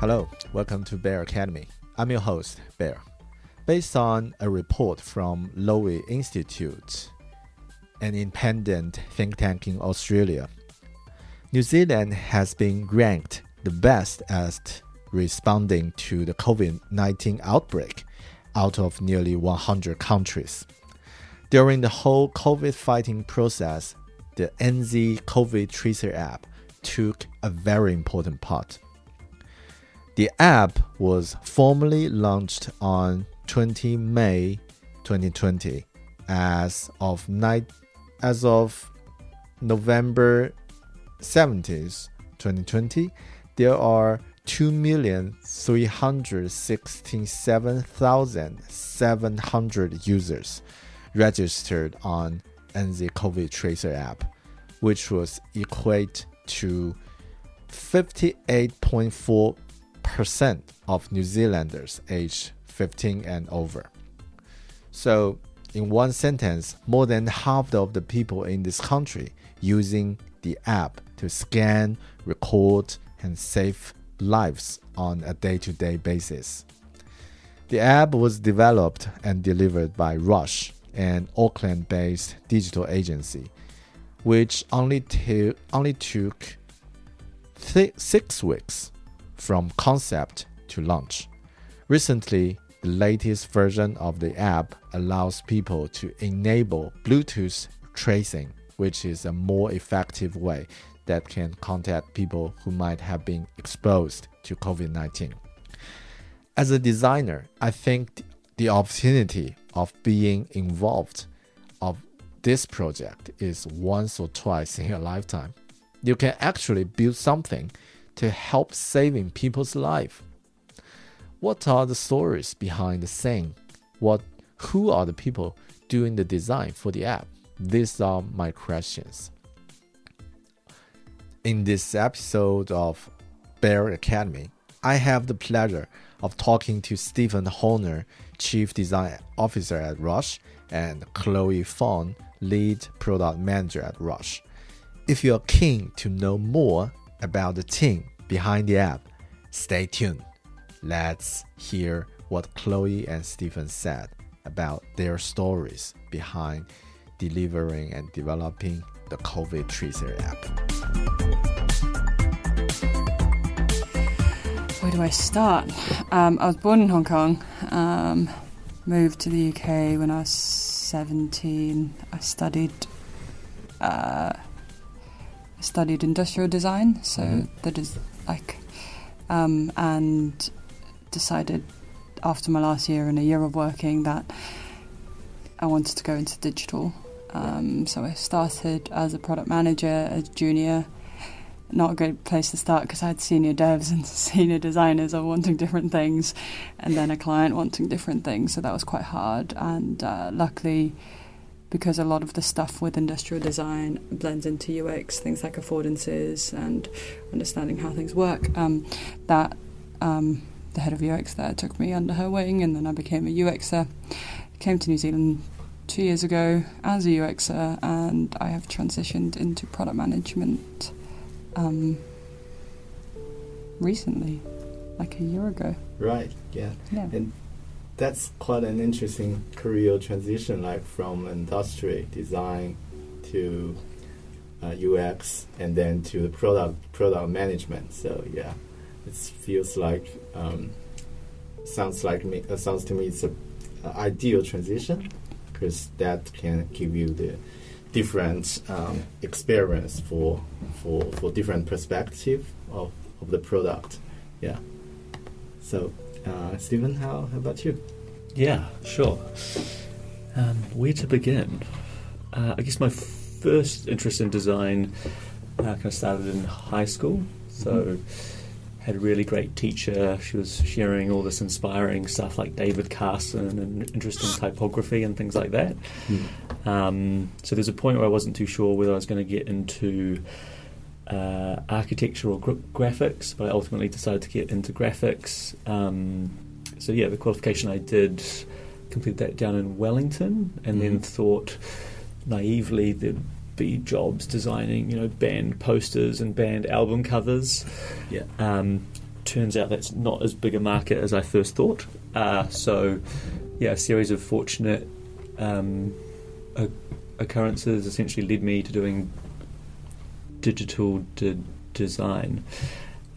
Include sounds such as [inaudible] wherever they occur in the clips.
Hello, welcome to Bear Academy. I'm your host, Bear. Based on a report from Lowy Institute, an independent think tank in Australia, New Zealand has been ranked the best at responding to the COVID 19 outbreak out of nearly 100 countries. During the whole COVID fighting process, the NZ COVID Tracer app took a very important part. The app was formally launched on 20 May 2020. As of night, as of November 70th, 2020, there are 2,367,700 users registered on NZ COVID Tracer app, which was equate to 58.4% of New Zealanders aged 15 and over. So, in one sentence, more than half of the people in this country using the app to scan, record, and save lives on a day to day basis. The app was developed and delivered by Rush, an Auckland based digital agency, which only, only took six weeks from concept to launch. Recently, the latest version of the app allows people to enable Bluetooth tracing, which is a more effective way that can contact people who might have been exposed to COVID 19. As a designer, I think the opportunity of being involved of this project is once or twice in a lifetime. You can actually build something to help saving people's life. What are the stories behind the scene? What who are the people doing the design for the app? These are my questions. In this episode of Bear Academy, I have the pleasure of talking to Stephen Horner, Chief Design Officer at Rush, and Chloe Fong, Lead Product Manager at Rush. If you're keen to know more about the team behind the app, stay tuned. Let's hear what Chloe and Stephen said about their stories behind delivering and developing the COVID Tracer app. Where do I start? Um, I was born in Hong Kong, um, moved to the UK when I was 17. I studied uh, studied industrial design, so Mhm. that is like, um, and decided after my last year and a year of working that I wanted to go into digital. Um, so I started as a product manager, as junior. Not a great place to start because I had senior devs [laughs] and senior designers all wanting different things, and then a client wanting different things. So that was quite hard. And uh, luckily, because a lot of the stuff with industrial design blends into UX, things like affordances and understanding how things work, um, that um, the head of UX there took me under her wing, and then I became a UXer. Came to New Zealand two years ago as a UXer, and I have transitioned into product management um, recently, like a year ago. Right, yeah. Yeah. And that's quite an interesting career transition, like from industry design to uh, UX and then to the product product management. So yeah, it feels like um, sounds like me. Uh, sounds to me it's a, ideal transition because that can give you the different um, experience for for for different perspective of, of the product. Yeah. So, uh, Stephen, how, how about you? Yeah, sure. Um, where to begin? Uh, I guess my first interest in design uh, kind of started in high school. So. Mm-hmm. Had a really great teacher. She was sharing all this inspiring stuff like David Carson and interesting typography and things like that. Mm. Um, so there's a point where I wasn't too sure whether I was going to get into uh, architecture or gra- graphics, but I ultimately decided to get into graphics. Um, so yeah, the qualification I did completed that down in Wellington, and then Mhm. thought naively there'd be jobs designing, you know, band posters and band album covers. Yeah. Um, turns out that's not as big a market as I first thought. Uh, so, yeah, a series of fortunate um, occurrences essentially led me to doing digital de- design.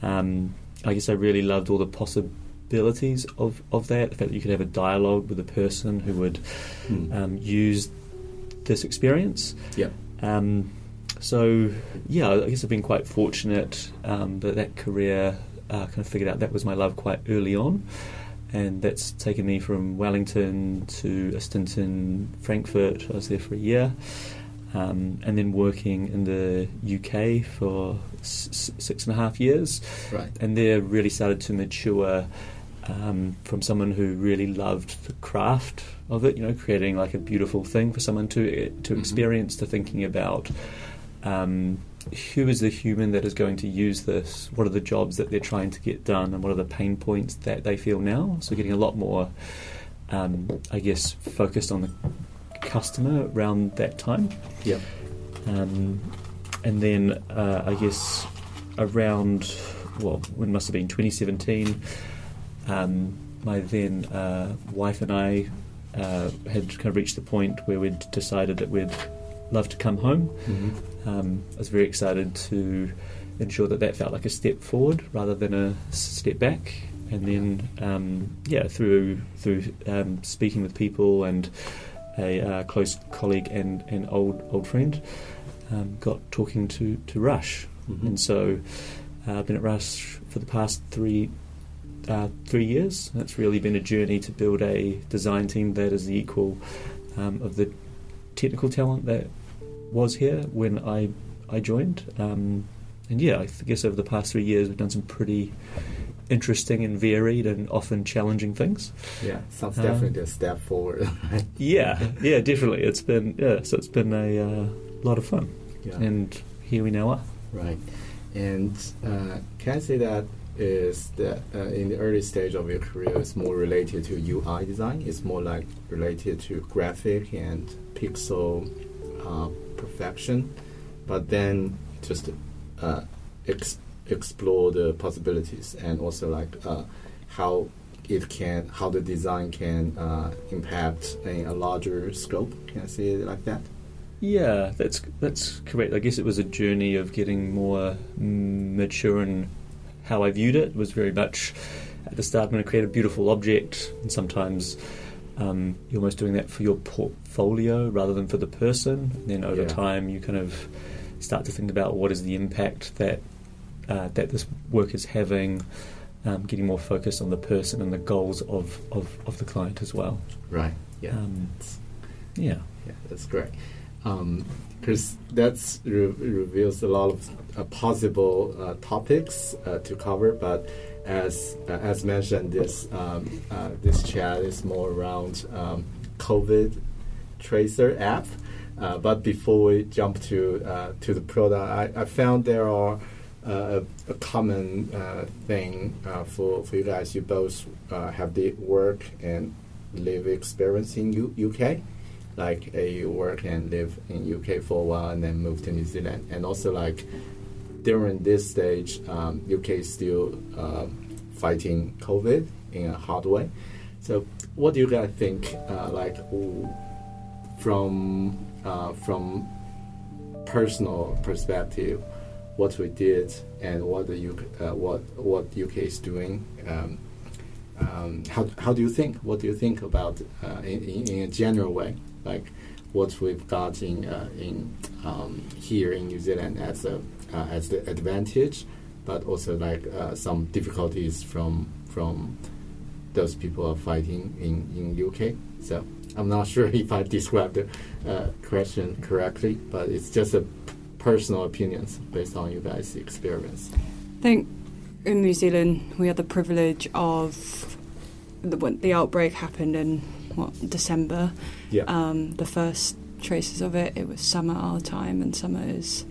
Um, I guess I really loved all the possibilities of, of that. The fact that you could have a dialogue with a person who would Mm. um, use this experience. yeah. Um, so yeah, I guess I've been quite fortunate um, that that career uh, kind of figured out that was my love quite early on, and that's taken me from Wellington to a stint in Frankfurt. I was there for a year, um, and then working in the UK for s- six and a half years Right. and there really started to mature um, from someone who really loved the craft of it. You know, creating like a beautiful thing for someone to to Mhm. experience, to thinking about. Um, who is the human that is going to use this? What are the jobs that they're trying to get done, and what are the pain points that they feel now? So, getting a lot more, um, I guess, focused on the customer around that time. Yeah. Um, and then uh, I guess around, well, when it must have been 2017, um, my then uh, wife and I uh, had kind of reached the point where we'd decided that we'd love to come home. Mm-hmm. Um, I was very excited to ensure that that felt like a step forward rather than a step back. And then, um, yeah, through through um, speaking with people and a uh, close colleague and an old old friend, um, got talking to to Rush, Mhm. and so uh, I've been at Rush for the past three uh, three years. It's really been a journey to build a design team that is the equal um, of the technical talent that was here when I I joined. Um, and yeah, I guess over the past three years we've done some pretty interesting and varied and often challenging things. Yeah. Sounds Um, definitely a step forward. right? [laughs] Yeah, yeah, definitely. It's been yeah, so it's been a uh, lot of fun, yeah. and here we now are. Right. And uh, can I say that is that uh, in the early stage of your career, it's more related to UI design. It's more like related to graphic and pixel uh, perfection. But then just uh, ex- explore the possibilities and also like uh, how it can, how the design can uh, impact in a larger scope. Can I say it like that? Yeah, that's that's correct. I guess it was a journey of getting more mature in how I viewed it. It was very much at the start I'm going to create a beautiful object, and sometimes um, you're almost doing that for your portfolio rather than for the person. And then over Yeah. time, you kind of start to think about what is the impact that uh, that this work is having. Um, getting more focused on the person and the goals of, of, of the client as well. Right. Yeah. Um, yeah. Yeah, that's great. Because that re- reveals a lot of uh, possible uh, topics uh, to cover, but as uh, as mentioned, this um, uh, this chat is more around um, COVID tracer app. Uh, but before we jump to uh, to the product, I, I found there are a, a common uh, thing uh, for for you guys. You both uh, have the work and live experience in U- UK like uh, you work and live in UK for a while and then move to New Zealand, and also like during this stage, um, UK is still um, fighting COVID in a hard way. So, what do you guys think? Uh, like from uh, from personal perspective, what we did and what the UK, uh, what what UK is doing. Um, um, how, how do you think? What do you think about uh, in, in, in a general way, like what we've got in uh, in um, here in New Zealand as a as the advantage, but also like some difficulties from from those people are fighting in in UK. So I'm not [laughs] sure if I described the uh, question correctly, but it's just a personal opinions based on you guys' experience. I think in New Zealand we had the privilege of the, when the outbreak happened in what December. Yeah. Um, the first traces of it, it was summer our time, and summer is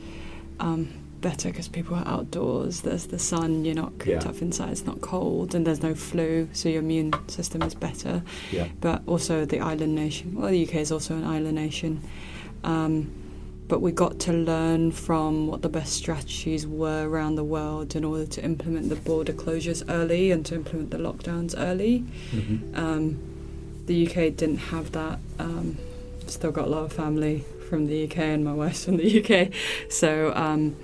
um, better because people are outdoors. There's the sun. You're not cooped Yeah. up inside. It's not cold, and there's no flu, so your immune system is better. yeah. But also the island nation. Well, the UK is also an island nation. Um, but we got to learn from what the best strategies were around the world in order to implement the border closures early and to implement the lockdowns early. Mm-hmm. Um, the UK didn't have that. Um, still got a lot of family from the UK, and my wife's from the [laughs] UK, so um,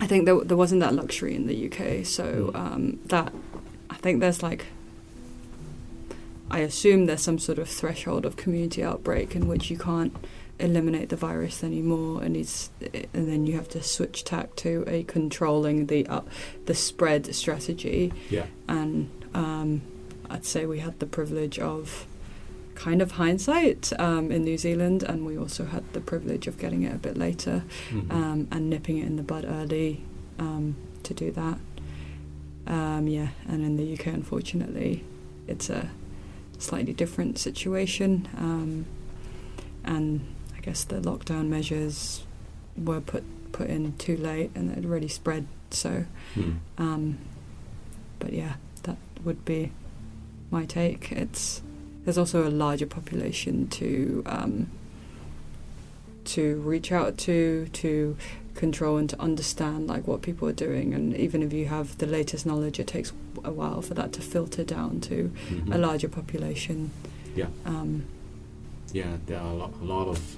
I think there, there wasn't that luxury in the UK. So Mm. um, that I think there's like. I assume there's some sort of threshold of community outbreak in which you can't eliminate the virus anymore, and it's and then you have to switch tack to a controlling the uh, the spread strategy Yeah. and um, I'd say we had the privilege of kind of hindsight um, in New Zealand, and we also had the privilege of getting it a bit later Mhm. um, and nipping it in the bud early um, to do that. Um, yeah, and in the UK, unfortunately, it's a slightly different situation, um, and I guess the lockdown measures were put put in too late, and it already spread. So. Mm. Um, but yeah, that would be my take. It's there's also a larger population to um, to reach out to, to control and to understand like what people are doing. And even if you have the latest knowledge, it takes a while for that to filter down to Mhm. a larger population. Yeah. Um, yeah, there are a lot, a lot of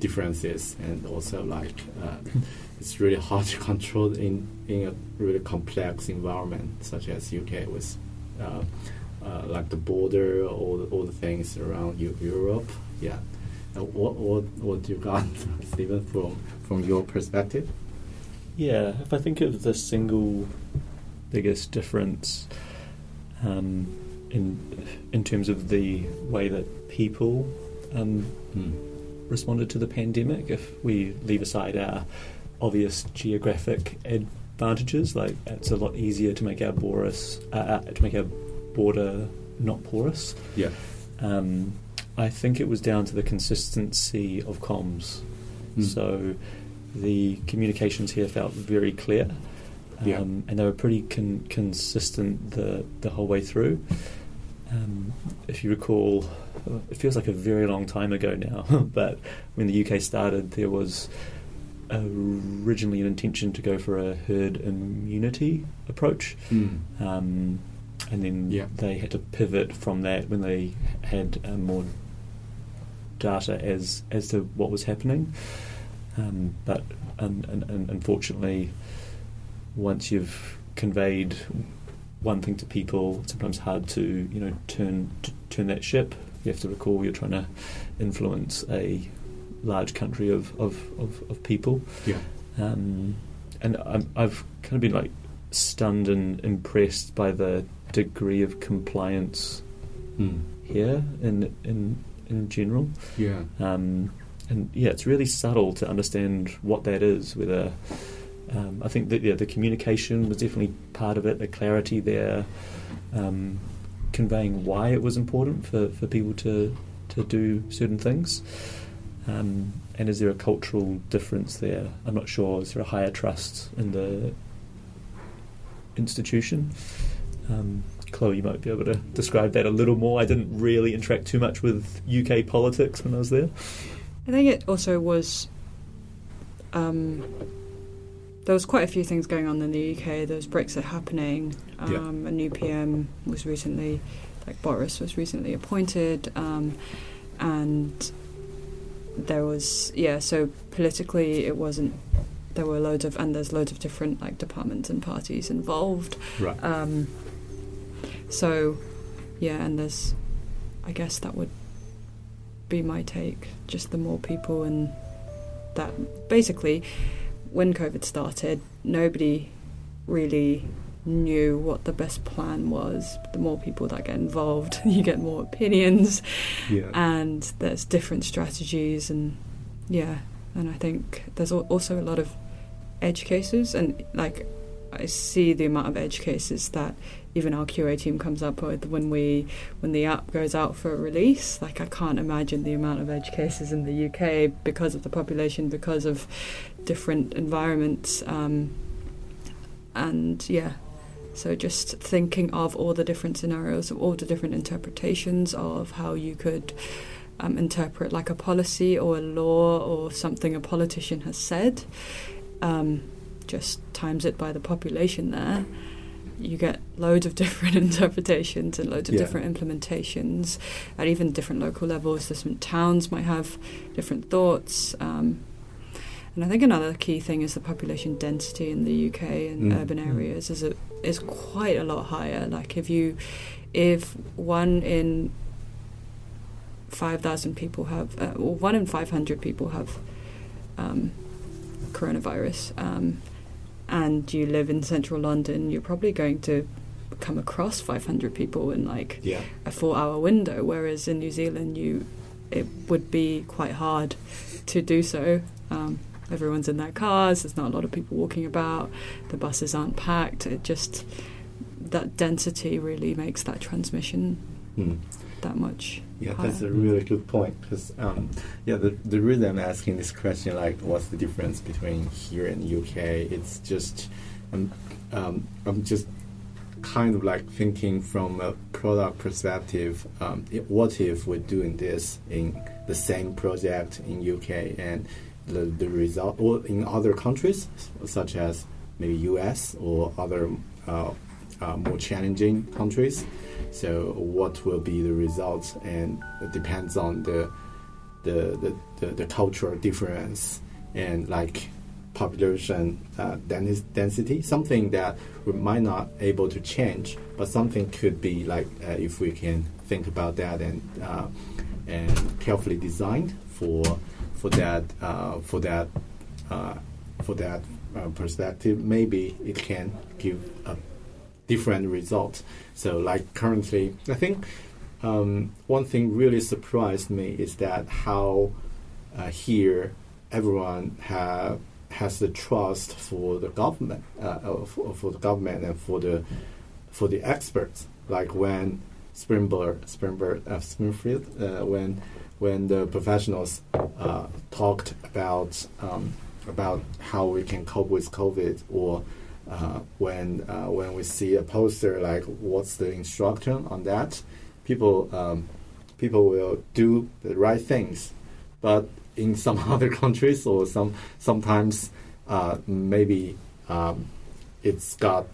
differences, and also like uh, it's really hard to [laughs] control in in a really complex environment such as UK with uh, uh, like the border, all the, all the things around Eu- Europe. Yeah, uh, what what what do you got, [laughs] Stephen, from from your perspective? Yeah, if I think of the single biggest difference um, in in terms of the way that people um, Mm. Responded to the pandemic, if we leave aside our obvious geographic advantages, like it's a lot easier to make our porous, uh, uh, to make our border not porous. Yeah. Um, I think it was down to the consistency of comms. Mm. So the communications here felt very clear, um, Yeah. and they were pretty con- consistent the the whole way through. Um, if you recall, uh, it feels like a very long time ago now, [laughs] but when the UK started, there was originally an intention to go for a herd immunity approach. Mm. Um, and then Yeah. they had to pivot from that when they had uh, more data as as to what was happening. Um, but un, un, un, unfortunately, once you've conveyed one thing to people, it's sometimes hard to you know turn to turn that ship. You have to recall you're trying to influence a large country of of, of, of people. Yeah. Um, and I'm, I've kind of been like stunned and impressed by the degree of compliance Mm. here in in in general. Yeah. Um, and yeah, it's really subtle to understand what that is. Whether um, I think that yeah, the communication was definitely part of it, the clarity there, um, conveying why it was important for, for people to to do certain things. Um, and is there a cultural difference there? I'm not sure. Is there a higher trust in the institution? Um, Chloe, you might be able to describe that a little more. I didn't really interact too much with UK politics when I was there. I think it also was. Um, there was quite a few things going on in the UK. There was Brexit happening. Um, Yeah. A new PM was recently, like Boris was recently appointed, um, and there was yeah. So politically, it wasn't. There were loads of and there's loads of different like departments and parties involved. Right. Um, so, yeah, and there's, I guess that would be my take. Just the more people and that basically, when COVID started, nobody really knew what the best plan was. The more people that get involved, [laughs] you get more opinions, Yeah. and there's different strategies, and yeah, and I think there's also a lot of edge cases, and like I see the amount of edge cases that even our QA team comes up with when we when the app goes out for a release. Like I can't imagine the amount of edge cases in the UK because of the population, because of different environments, um, and yeah. So just thinking of all the different scenarios, of all the different interpretations of how you could um, interpret like a policy or a law or something a politician has said. Um, just times it by the population there, you get loads of [laughs] different interpretations and loads of Yeah. different implementations at even different local levels. Different towns might have different thoughts. Um, and I think another key thing is the population density in the UK and Mm. urban Mm. areas is a, is quite a lot higher. Like if you, if one in five thousand people have, uh, or one in five hundred people have um, coronavirus, um, and you live in central London, you're probably going to come across 500 people in like Yeah. a four-hour window. Whereas in New Zealand, you it would be quite hard to do so. Um, everyone's in their cars. There's not a lot of people walking about. The buses aren't packed. It just that density really makes that transmission Mm. that much. Yeah, higher. that's a really good point. Because um, yeah, the the reason I'm asking this question, like, what's the difference between here and UK? It's just, um, um, I'm just kind of like thinking from a product perspective. Um, i what if we're doing this in the same project in UK and the the result, or in other countries such as maybe US or other uh, uh, more challenging countries? So what will be the results, and it depends on the the the, the, the cultural difference and like population uh, density. Something that we might not able to change, but something could be like uh, if we can think about that and uh, and carefully designed for for that uh, for that uh, for that uh, perspective. Maybe it can give a different result. So, like currently, I think um, one thing really surprised me is that how uh, here everyone have has the trust for the government, uh, for, for the government and for the for the experts. Like when Springboard, Springboard, uh, Springfield, when when the professionals uh, talked about um, about how we can cope with COVID or uh, when uh, when we see a poster like what's the instruction on that, people um, people will do the right things, but in [laughs] some other countries or some sometimes uh, maybe um, it's got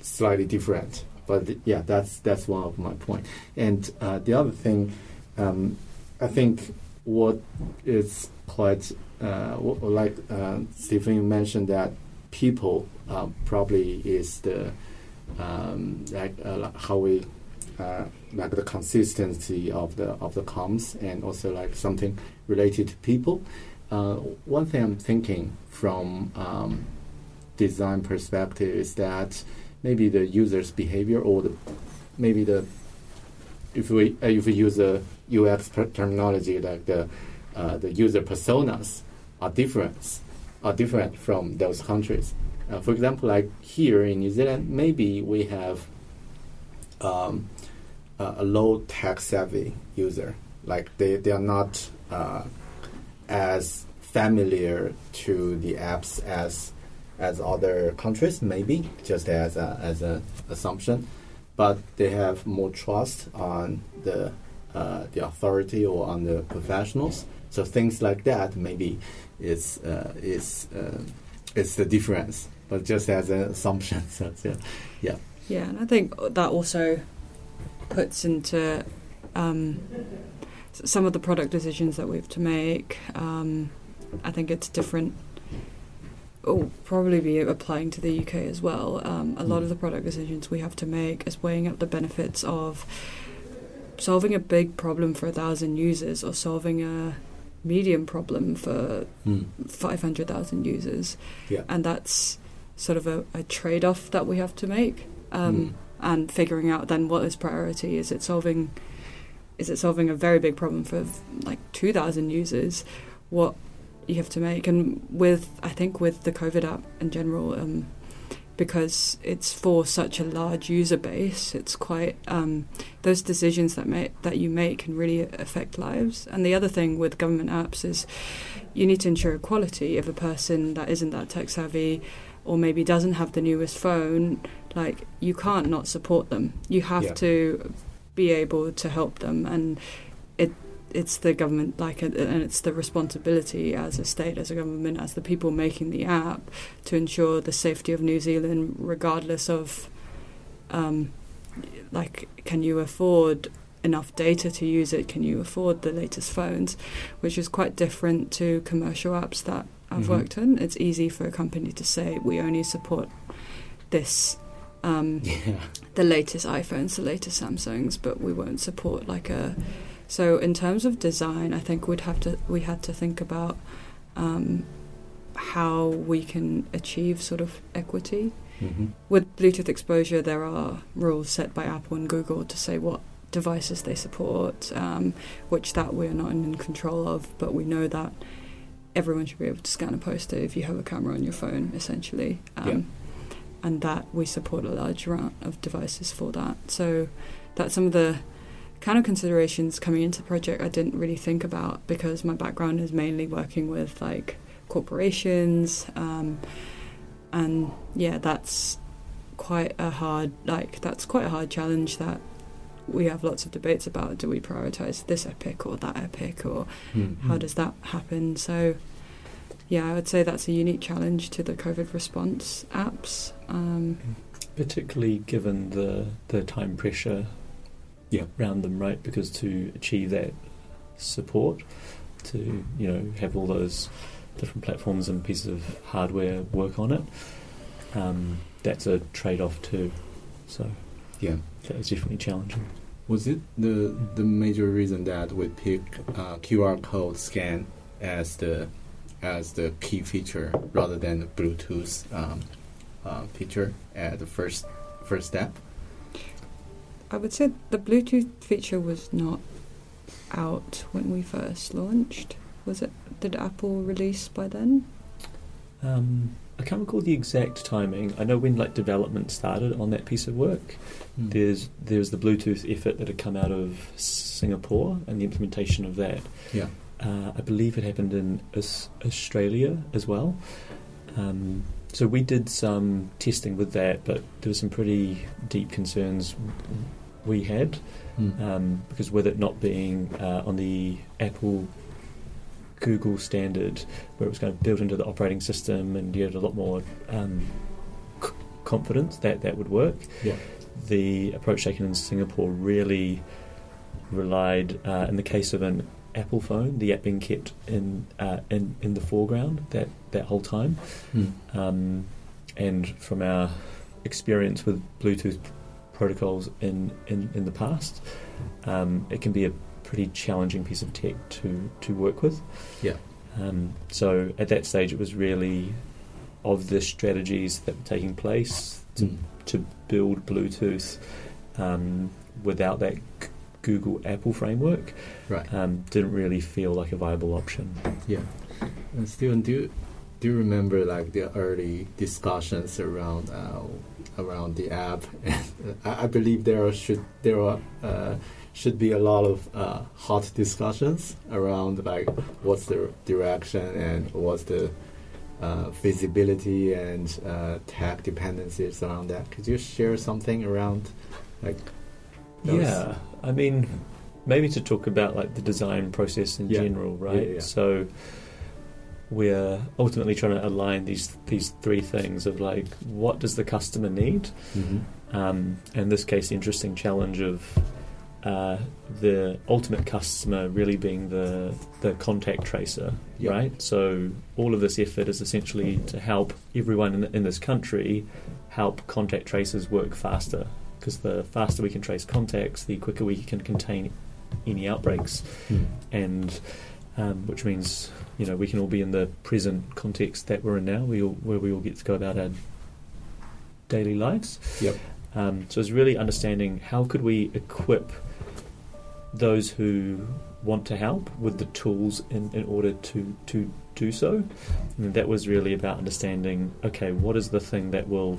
slightly different. But yeah, that's that's one of my point. And uh, the other thing, um, I think what is quite uh, like uh, Stephen mentioned that people uh, probably is the um, like uh, how we uh, like the consistency of the of the comms and also like something related to people. Uh, one thing I'm thinking from um, design perspective is that maybe the user's behavior or the maybe the if we uh, if we use a UX terminology like the uh, the user personas are different are different from those countries. Uh, for example, like here in New Zealand, maybe we have um, a, a low tech savvy user. Like they, they are not uh, as familiar to the apps as as other countries, maybe just as as an assumption, but they have more trust on the uh, the authority or on the professionals. So things like that maybe is uh, is uh, is the difference, but just as an assumption. [laughs] So, so, yeah. Yeah, and I think that also puts into um, some of the product decisions that we have to make. Um, I think it's different. Oh, probably be applying to the UK as well. Um, a lot of the product decisions we have to make is weighing up the benefits of solving a big problem for a thousand users or solving a medium problem for Mm. 500,000 users. Yeah. And that's sort of a, a trade off that we have to make. Um, Mm. and figuring out then what is priority. Is it solving is it solving a very big problem for like two thousand users? What you have to make and with I think with the COVID app in general, um, because it's for such a large user base, it's quite um, those decisions that make that you make can really affect lives. And the other thing with government apps is you need to ensure equality. If a person that isn't that tech savvy or maybe doesn't have the newest phone, like you can't not support them. You have Yeah. to be able to help them, and it it's the government like and it's the responsibility as a state, as a government, as the people making the app to ensure the safety of New Zealand, regardless of um, like can you afford enough data to use it? Can you afford the latest phones? Which is quite different to commercial apps that I've Mhm. worked on. It's easy for a company to say we only support this. Um, [laughs] Yeah. the latest iPhones, the latest Samsungs, but we won't support like a. So in terms of design, I think we'd have to we had to think about um, how we can achieve sort of equity hmm with Bluetooth exposure. There are rules set by Apple and Google to say what devices they support, um, which that we're not in control of, but we know that everyone should be able to scan a poster if you have a camera on your phone, essentially. Um, Yeah. And that we support a large amount of devices for that. So that's some of the kind of considerations coming into the project I didn't really think about because my background is mainly working with like corporations, um, and yeah, that's quite a hard like that's quite a hard challenge that we have lots of debates about. Do we prioritize this epic or that epic, or Mm. how does that happen? So, yeah, I would say that's a unique challenge to the COVID response apps. Um, particularly given the the time pressure Yeah. around them, right? Because to achieve that support, to you know have all those different platforms and pieces of hardware work on it, um, that's a trade-off too. So Yeah. that is definitely challenging. Was it the the major reason that we pick uh, QR code scan as the as the key feature rather than the Bluetooth um, uh, feature at the first first step? I would say the Bluetooth feature was not out when we first launched. Was it? Did Apple release by then? Um, I can't recall the exact timing. I know when like development started on that piece of work. Hmm. There's there's the Bluetooth effort that had come out of Singapore and the implementation of that. Yeah. Uh, I believe it happened in Aus- Australia as well. Um, so we did some testing with that, but there were some pretty deep concerns we had Mm. um, because with it not being uh, on the Apple Google standard, where it was kind of built into the operating system, and you had a lot more um, c- confidence that that would work. Yeah. The approach taken in Singapore really relied, uh, in the case of an Apple phone, the app being kept in uh, in in the foreground that that whole time. Mm. Um, and from our experience with Bluetooth protocols in, in, in the past, um, it can be a pretty challenging piece of tech to, to work with. Yeah. Um, so at that stage, it was really of the strategies that were taking place to, Mm. to build Bluetooth um, without that G- Google Apple framework Right. um, didn't really feel like a viable option. Yeah. And Stephen, do you, do you remember like the early discussions around uh, around the app? [laughs] And I, I believe there should there are uh, should be a lot of uh, hot discussions around like what's the direction and what's the uh, feasibility and uh, tech dependencies around that. Could you share something around like those? Yeah, I mean, maybe to talk about like the design process in Yeah. general, right? Yeah, yeah. So we're ultimately trying to align these these three things of like what does the customer need, Mhm. um, in this case, the interesting challenge of uh, the ultimate customer really being the the contact tracer, Yeah. right? So all of this effort is essentially to help everyone in, in this country help contact tracers work faster because the faster we can trace contacts, the quicker we can contain any outbreaks, Mm. and um, which means you know we can all be in the present context that we're in now, we all, where we all get to go about our daily lives. Yep. Um, so it's really understanding how could we equip those who want to help with the tools in, in order to, to do so. And that was really about understanding okay, what is the thing that will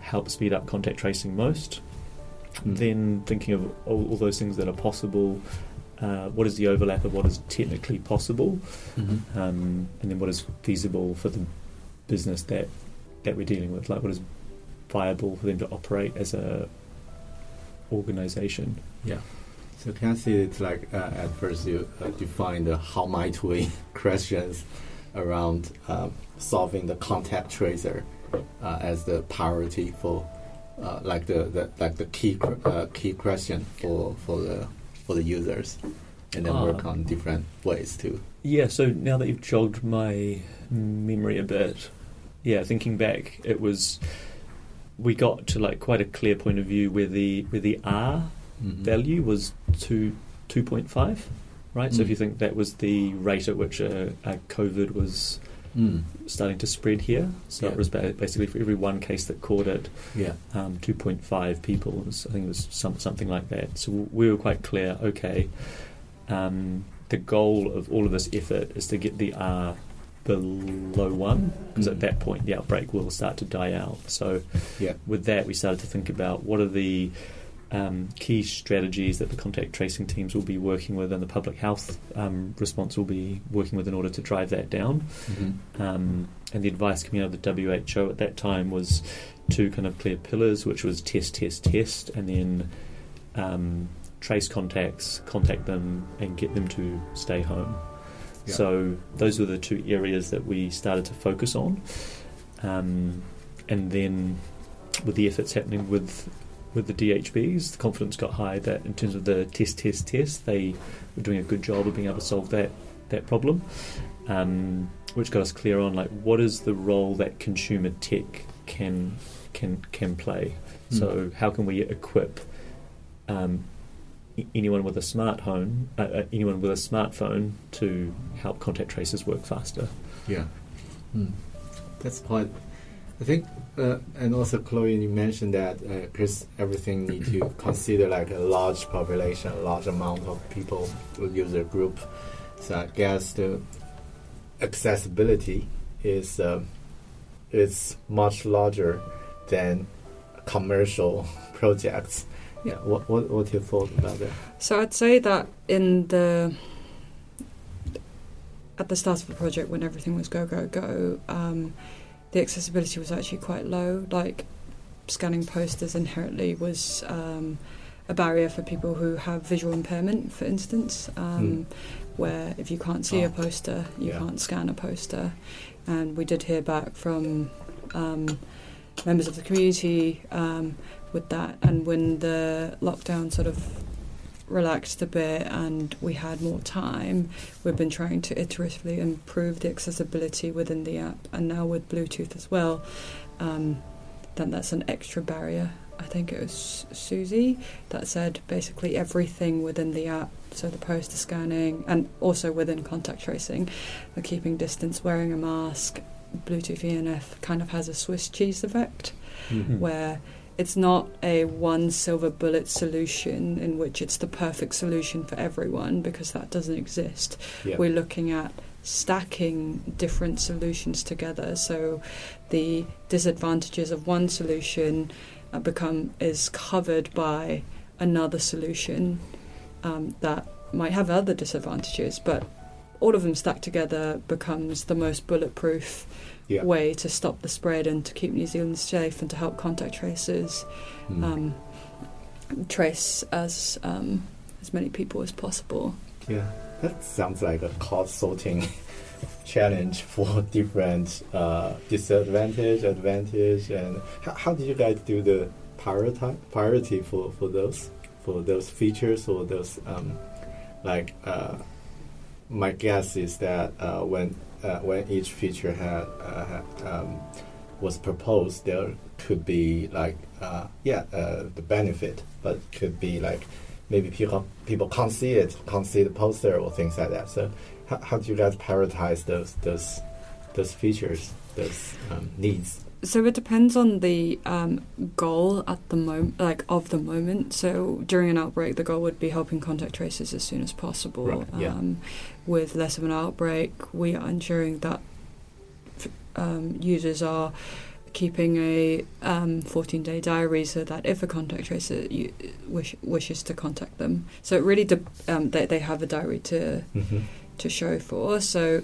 help speed up contact tracing most? Mm. Then thinking of all, all those things that are possible. Uh, what is the overlap of what is technically possible, Mhm. um, and then what is feasible for the business that that we're dealing with? Like what is viable for them to operate as a organization? Yeah. So can I see it's like uh, at first you uh, define the how might we [laughs] questions around um, solving the contact tracer uh, as the priority for uh, like the, the like the key uh, key question for for the for the users, and then work Ah. on different ways to Yeah, so now that you've jogged my memory a bit, yeah, thinking back, it was we got to like quite a clear point of view where the where the R value was two two point five, right? So if Mm. you think that was the rate at which uh, uh, COVID was Mm. starting to spread here, so Yeah. it was ba- basically for every one case that caught it, Yeah. um, 2.5 people. Was, I think it was some, something like that. So we were quite clear. Okay, um, the goal of all of this effort is to get the R below one, because Mm. at that point the outbreak will start to die out. So Yeah. with that, we started to think about what are the um, key strategies that the contact tracing teams will be working with, and the public health um, response will be working with in order to drive that down. Mhm. Um, and the advice coming out of the WHO at that time was two kind of clear pillars, which was test, test, test, and then um, trace contacts, contact them, and get them to stay home. Yeah. So those were the two areas that we started to focus on. Um, and then with the efforts happening with with the DHBs, the confidence got high that in terms of the test, test, test, they were doing a good job of being able to solve that that problem, um, which got us clear on like what is the role that consumer tech can can can play. Mm. So how can we equip um, anyone with a smart home, uh, anyone with a smartphone, to help contact tracers work faster? Yeah, Hmm. that's quite. I think, uh, and also Chloe, you mentioned that because everything need to [coughs] consider like a large population, a large amount of people, user group. So I guess the accessibility is uh, is much larger than commercial [laughs] projects. Yeah, what what what's your thought about that? So I'd say that in the at the start of the project, when everything was go go go, um, the accessibility was actually quite low. Like scanning posters inherently was um, a barrier for people who have visual impairment, for instance. Um, Where if you can't see a Oh. poster, you Yeah. can't scan a poster. And we did hear back from um, members of the community um, with that. And when the lockdown sort of relaxed a bit and we had more time, we've been trying to iteratively improve the accessibility within the app. And now with Bluetooth as well, um, then that's an extra barrier. I think it was Siouxsie that said basically everything within the app, so the poster scanning and also within contact tracing, the keeping distance, wearing a mask, Bluetooth ENF kind of has a Swiss cheese effect Mhm. where it's not a one silver bullet solution in which it's the perfect solution for everyone because that doesn't exist. Yeah. We're looking at stacking different solutions together so the disadvantages of one solution uh, become is covered by another solution um, that might have other disadvantages but all of them stacked together becomes the most bulletproof Yeah. way to stop the spread and to keep New Zealand safe and to help contact tracers Hmm. um, trace as um, as many people as possible. Yeah, that sounds like a cost sorting [laughs] challenge for [laughs] different uh, disadvantage, advantage, and how, how did you guys do the priority priority for, for those for those features or those um, like uh, my guess is that uh, when when each feature had, uh, had um, was proposed, there could be like uh, yeah uh, the benefit, but could be like maybe people people can't see it, can't see the poster or things like that. So how, how do you guys prioritize those those those features, those um, needs? So it depends on the um, goal at the moment, like of the moment. So during an outbreak, the goal would be helping contact tracers as soon as possible. Right, yeah. Um, with less of an outbreak, we are ensuring that um, users are keeping a um, 14-day diary so that if a contact tracer you, wish, wishes to contact them, so it really de- um, they they have a diary to Mm-hmm. to show for. So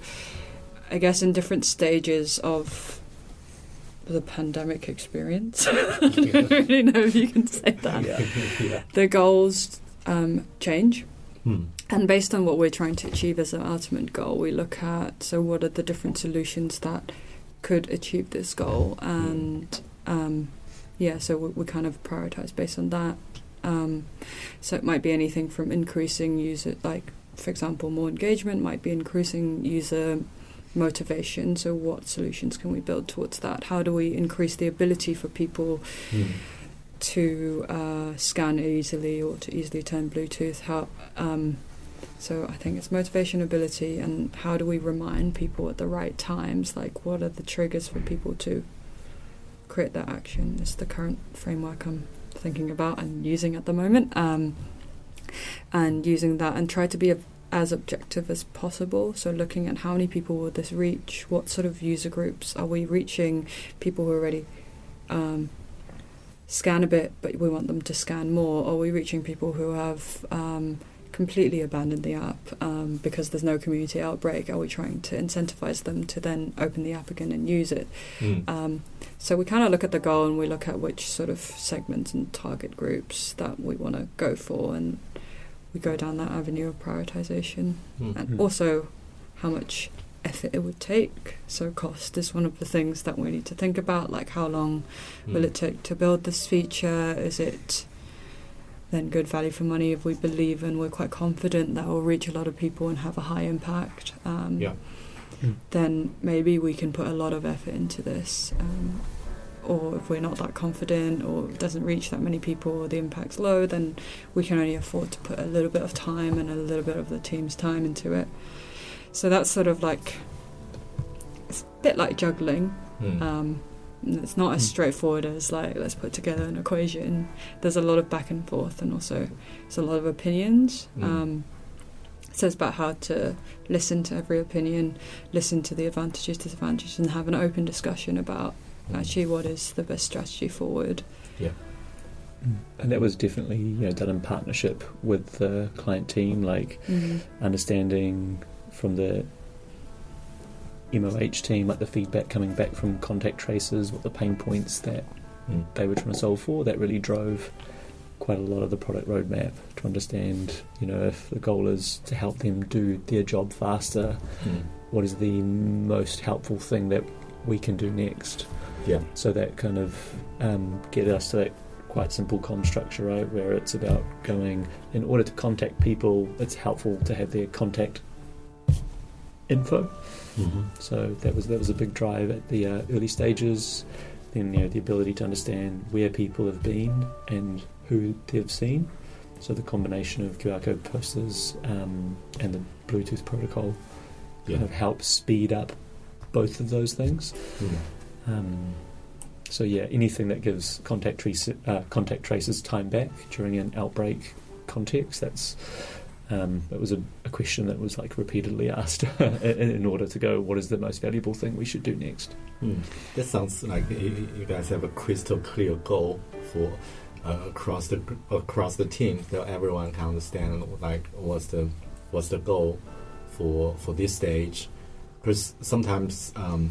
I guess in different stages of the pandemic experience, [laughs] I don't really know if you can say that. yeah. The goals um, change. Hmm. And based on what we're trying to achieve as an ultimate goal, we look at so what are the different solutions that could achieve this goal, and um, yeah, so we, we kind of prioritize based on that. Um, so it might be anything from increasing user, like for example, more engagement might be increasing user motivation. So what solutions can we build towards that? How do we increase the ability for people Hmm. to uh, scan easily or to easily turn Bluetooth. How um, so? I think it's motivation, ability, and how do we remind people at the right times? Like, what are the triggers for people to create that action? Is the current framework I'm thinking about and using at the moment, um, and using that and try to be a, as objective as possible. So, looking at how many people will this reach? What sort of user groups are we reaching? People who already um, scan a bit, but we want them to scan more? Or are we reaching people who have um, completely abandoned the app um, because there's no community outbreak? Are we trying to incentivize them to then open the app again and use it? Hmm. Um, so we kind of look at the goal and we look at which sort of segments and target groups that we want to go for, and we go down that avenue of prioritization, Hmm. and Mhm. also how much effort it would take. So cost is one of the things that we need to think about, like how long will Hmm. it take to build this feature? Is it then good value for money if we believe and we're quite confident that will reach a lot of people and have a high impact? Um, Yeah. Mm. Then maybe we can put a lot of effort into this. Um, or if we're not that confident or it doesn't reach that many people or the impact's low, then we can only afford to put a little bit of time and a little bit of the team's time into it. So that's sort of like it's a bit like juggling. Hmm. Um, it's not as Mm. straightforward as like let's put together an equation. There's a lot of back and forth, and also there's a lot of opinions. Mm. Um, so it's about how to listen to every opinion, listen to the advantages, disadvantages, and have an open discussion about Hmm. Actually what is the best strategy forward. Yeah. And that was definitely you know done in partnership with the client team, like understanding from the MOH team, like the feedback coming back from contact tracers, what the pain points that Hmm. they were trying to solve for. That really drove quite a lot of the product roadmap to understand, you know, if the goal is to help them do their job faster, Hmm. what is the most helpful thing that we can do next. Yeah. So that kind of um, get us to that quite simple com structure, right, where it's about going in order to contact people. It's helpful to have their contact info. Mhm. So that was that was a big drive at the uh, early stages. Then you know the ability to understand where people have been and who they've seen. So the combination of QR code posters um, and the Bluetooth protocol Yeah. kind of helps speed up both of those things. Um, so yeah, anything that gives contact trace, uh, contact time back during an outbreak context. That's um, that was a, a question that was like repeatedly [laughs] asked [laughs] in, in order to go. What is the most valuable thing we should do next? Hmm. That sounds like you, you guys have a crystal clear goal for uh, across the across the team, so everyone can understand like what's the what's the goal for for this stage. Because sometimes um,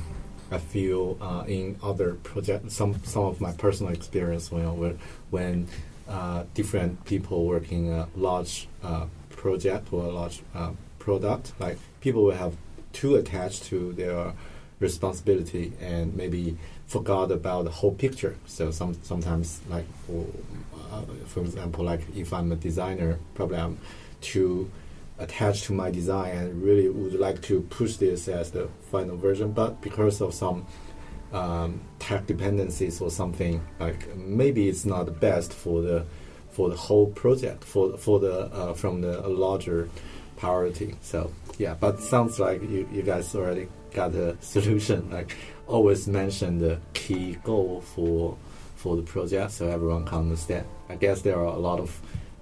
I feel uh, in other projects, some some of my personal experience when when uh, different people working a large uh, project or a large uh, product, like people will have too attached to their responsibility and maybe forgot about the whole picture. So some sometimes like for, uh, for example, like if I'm a designer, probably I'm too attached to my design and really would like to push this as the final version, but because of some um, tech dependencies or something, like maybe it's not the best for the for the whole project for for the uh, from the larger priority. So yeah, but sounds like you, you guys already got a [laughs] solution. Like always mention the key goal for for the project so everyone can understand. I guess there are a lot of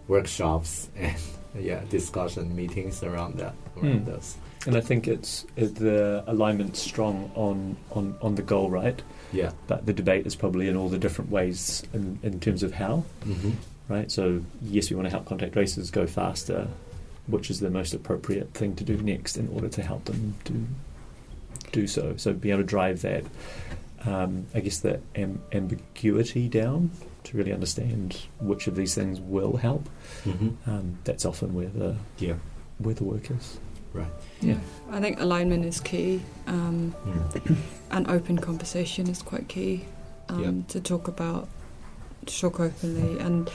workshops [laughs] and yeah discussion meetings around that around Mm. those. And I think it's, it's the alignment strong on, on, on the goal, right? Yeah. But the debate is probably in all the different ways in, in terms of how, Mm-hmm. right? So yes, we want to help contact tracers go faster, which is the most appropriate thing to do next in order to help them do do so. So be able to drive that, um, I guess, the am- ambiguity down to really understand which of these things will help. Mm-hmm. Um, that's often where the Yeah. where the work is. Right. Yeah. I think alignment is key, um, Mm. and open conversation is quite key um, Yeah. to talk about, to talk openly. And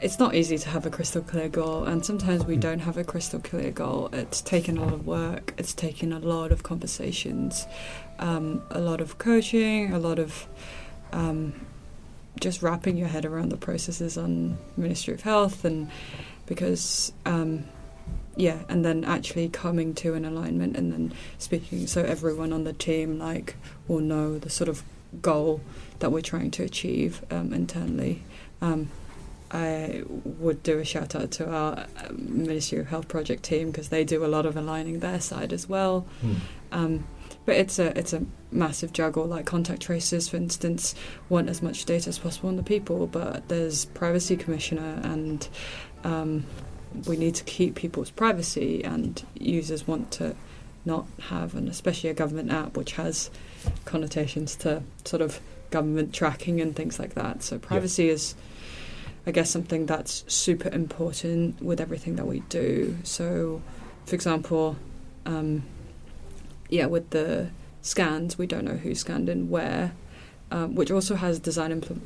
it's not easy to have a crystal clear goal, and sometimes we don't have a crystal clear goal. It's taken a lot of work, it's taken a lot of conversations, um, a lot of coaching, a lot of um, just wrapping your head around the processes on Ministry of Health, and because. Um, yeah, and then actually coming to an alignment and then speaking so everyone on the team like will know the sort of goal that we're trying to achieve um, internally. Um, I would do a shout out to our um, Ministry of Health project team because they do a lot of aligning their side as well. Mm. But it's a it's a massive juggle. Like contact tracers, for instance, want as much data as possible on the people, but there's privacy commissioner, and um, we need to keep people's privacy, and users want to not have, and especially a government app which has connotations to sort of government tracking and things like that. So privacy is, I guess, something that's super important with everything that we do. So, for example. Um, yeah, with the scans, we don't know who scanned and where, um, which also has design impl-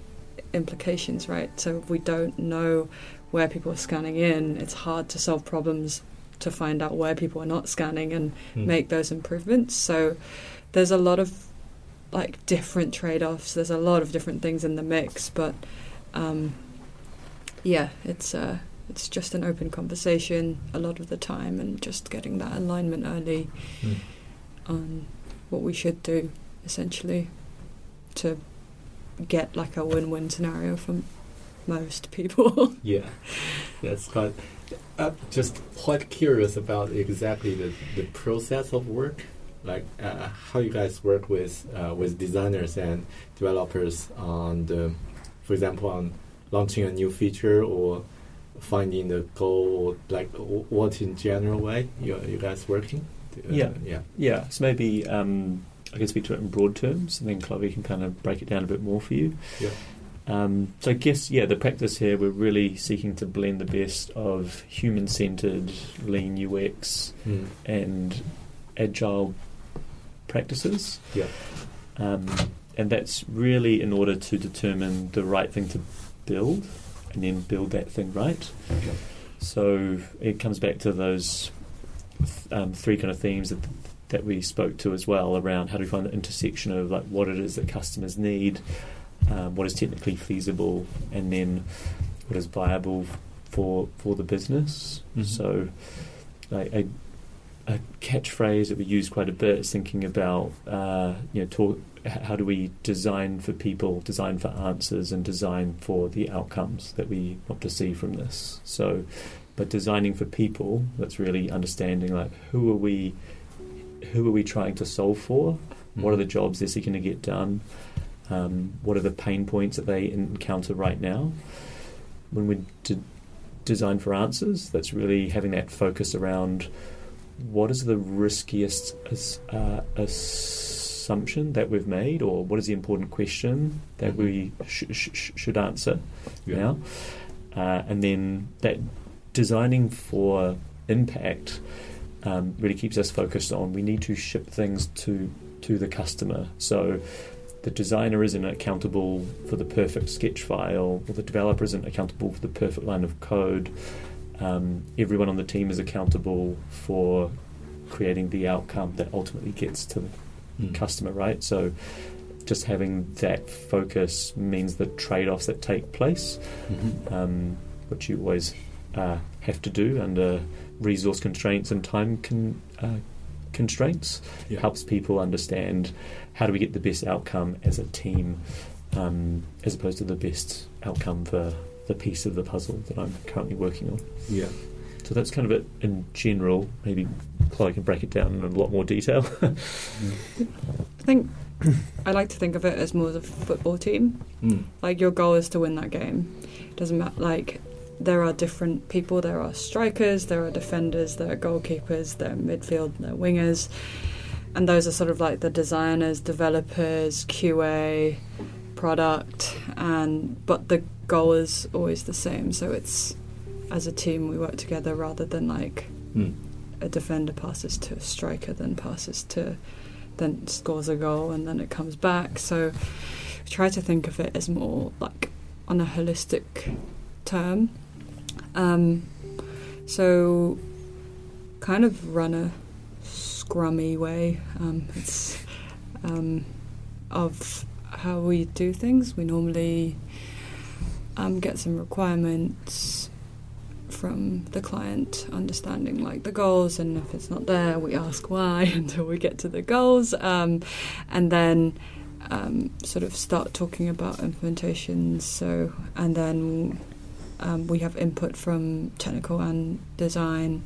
implications, right? So if we don't know where people are scanning in, it's hard to solve problems to find out where people are not scanning and Mm. make those improvements. So there's a lot of like different trade-offs. There's a lot of different things in the mix, but um, yeah, it's uh, it's just an open conversation a lot of the time, and just getting that alignment early Mm. On what we should do, essentially, to get like a win-win scenario for most people. [laughs] Yeah, that's quite. I'm just quite curious about exactly the, the process of work, like uh, how you guys work with uh, with designers and developers on the, for example, on launching a new feature or finding the goal, like what in general way you you guys working? Yeah. yeah, Yeah, so maybe um, I can speak to it in broad terms, and then Chloe can kind of break it down a bit more for you. Yeah. Um, so I guess yeah, the practice here we're really seeking to blend the best of human-centered lean UX Mm. and agile practices. Yeah. Um, and that's really in order to determine the right thing to build, and then build that thing right. Okay. So it comes back to those um, three kind of themes that, that we spoke to as well around how do we find the intersection of like what it is that customers need, um, what is technically feasible, and then what is viable for for the business. Mhm. So, like a, a catchphrase that we use quite a bit is thinking about uh, you know talk, how do we design for people, design for answers, and design for the outcomes that we want to see from this. So, but designing for people, that's really understanding like who are we, who are we trying to solve for? What are the jobs they're seeking to get done? Um, what are the pain points that they encounter right now? When we d- design for answers, that's really having that focus around what is the riskiest as, uh, assumption that we've made, or what is the important question that we sh- sh- sh- should answer Yeah. now? Uh, and then that designing for impact um, really keeps us focused on we need to ship things to to the customer. So the designer isn't accountable for the perfect sketch file, or the developer isn't accountable for the perfect line of code. Um, everyone on the team is accountable for creating the outcome that ultimately gets to the Mm. customer, right? So just having that focus means the trade offs that take place, Mhm. um, which you always uh, have to do under resource constraints and time con- uh, constraints. Yeah. Helps people understand how do we get the best outcome as a team, um, as opposed to the best outcome for the piece of the puzzle that I'm currently working on. Yeah. So that's kind of it in general. Maybe Chloe can break it down in a lot more detail. [laughs] I think [clears throat] I like to think of it as more as a football team. Mm. Like your goal is to win that game. It doesn't matter. Like there are different people. There are strikers. There are defenders. There are goalkeepers. There are midfield. There are wingers. And those are sort of like the designers, developers, QA, product, and but the goal is always the same. So it's as a team we work together rather than like Mm. a defender passes to a striker, then passes to, then scores a goal, and then it comes back. So we try to think of it as more like on a holistic term. Um, so kind of run a scrummy way. Um, it's um, of how we do things. We normally um, get some requirements from the client, understanding like the goals, and if it's not there, we ask why [laughs] until we get to the goals, um, and then um, sort of start talking about implementations. So, and then um, we have input from technical and design,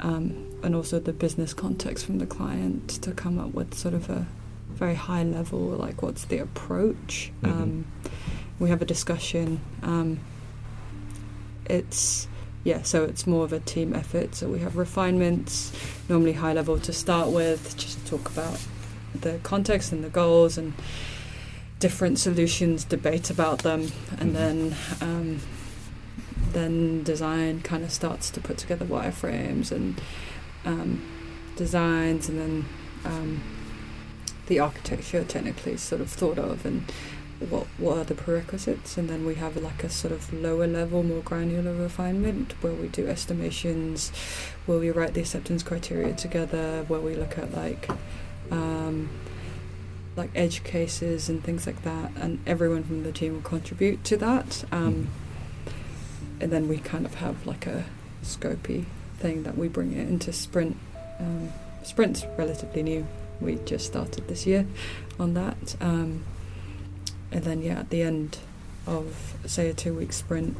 um, and also the business context from the client to come up with sort of a very high level, like what's the approach. Mhm. Um, we have a discussion. Um, it's yeah, so it's more of a team effort. So we have refinements, normally high level to start with, just talk about the context and the goals and different solutions, debate about them, and Mhm. then um, then design kind of starts to put together wireframes and um, designs, and then um, the architecture technically is sort of thought of and what what are the prerequisites. And then we have like a sort of lower level more granular refinement where we do estimations where we write the acceptance criteria together where we look at like um, like edge cases and things like that. And everyone from the team will contribute to that. Um, and then we kind of have like a scopy thing that we bring it into sprint um, sprint's relatively new we just started this year on that um, and then yeah at the end of say a two week sprint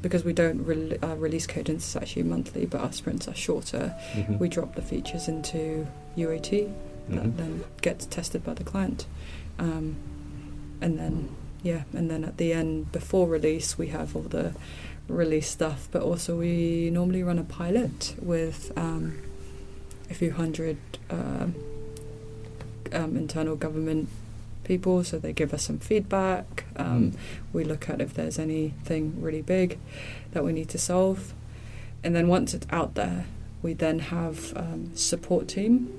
because we don't re- uh, release cadence is actually monthly but our sprints are shorter Mhm. we drop the features into UAT that Mhm. then gets tested by the client um, and then yeah and then at the end before release we have all the release stuff but also we normally run a pilot with um, a few hundred um, um, internal government people so they give us some feedback um, Mm. we look at if there's anything really big that we need to solve and then once it's out there we then have um, support team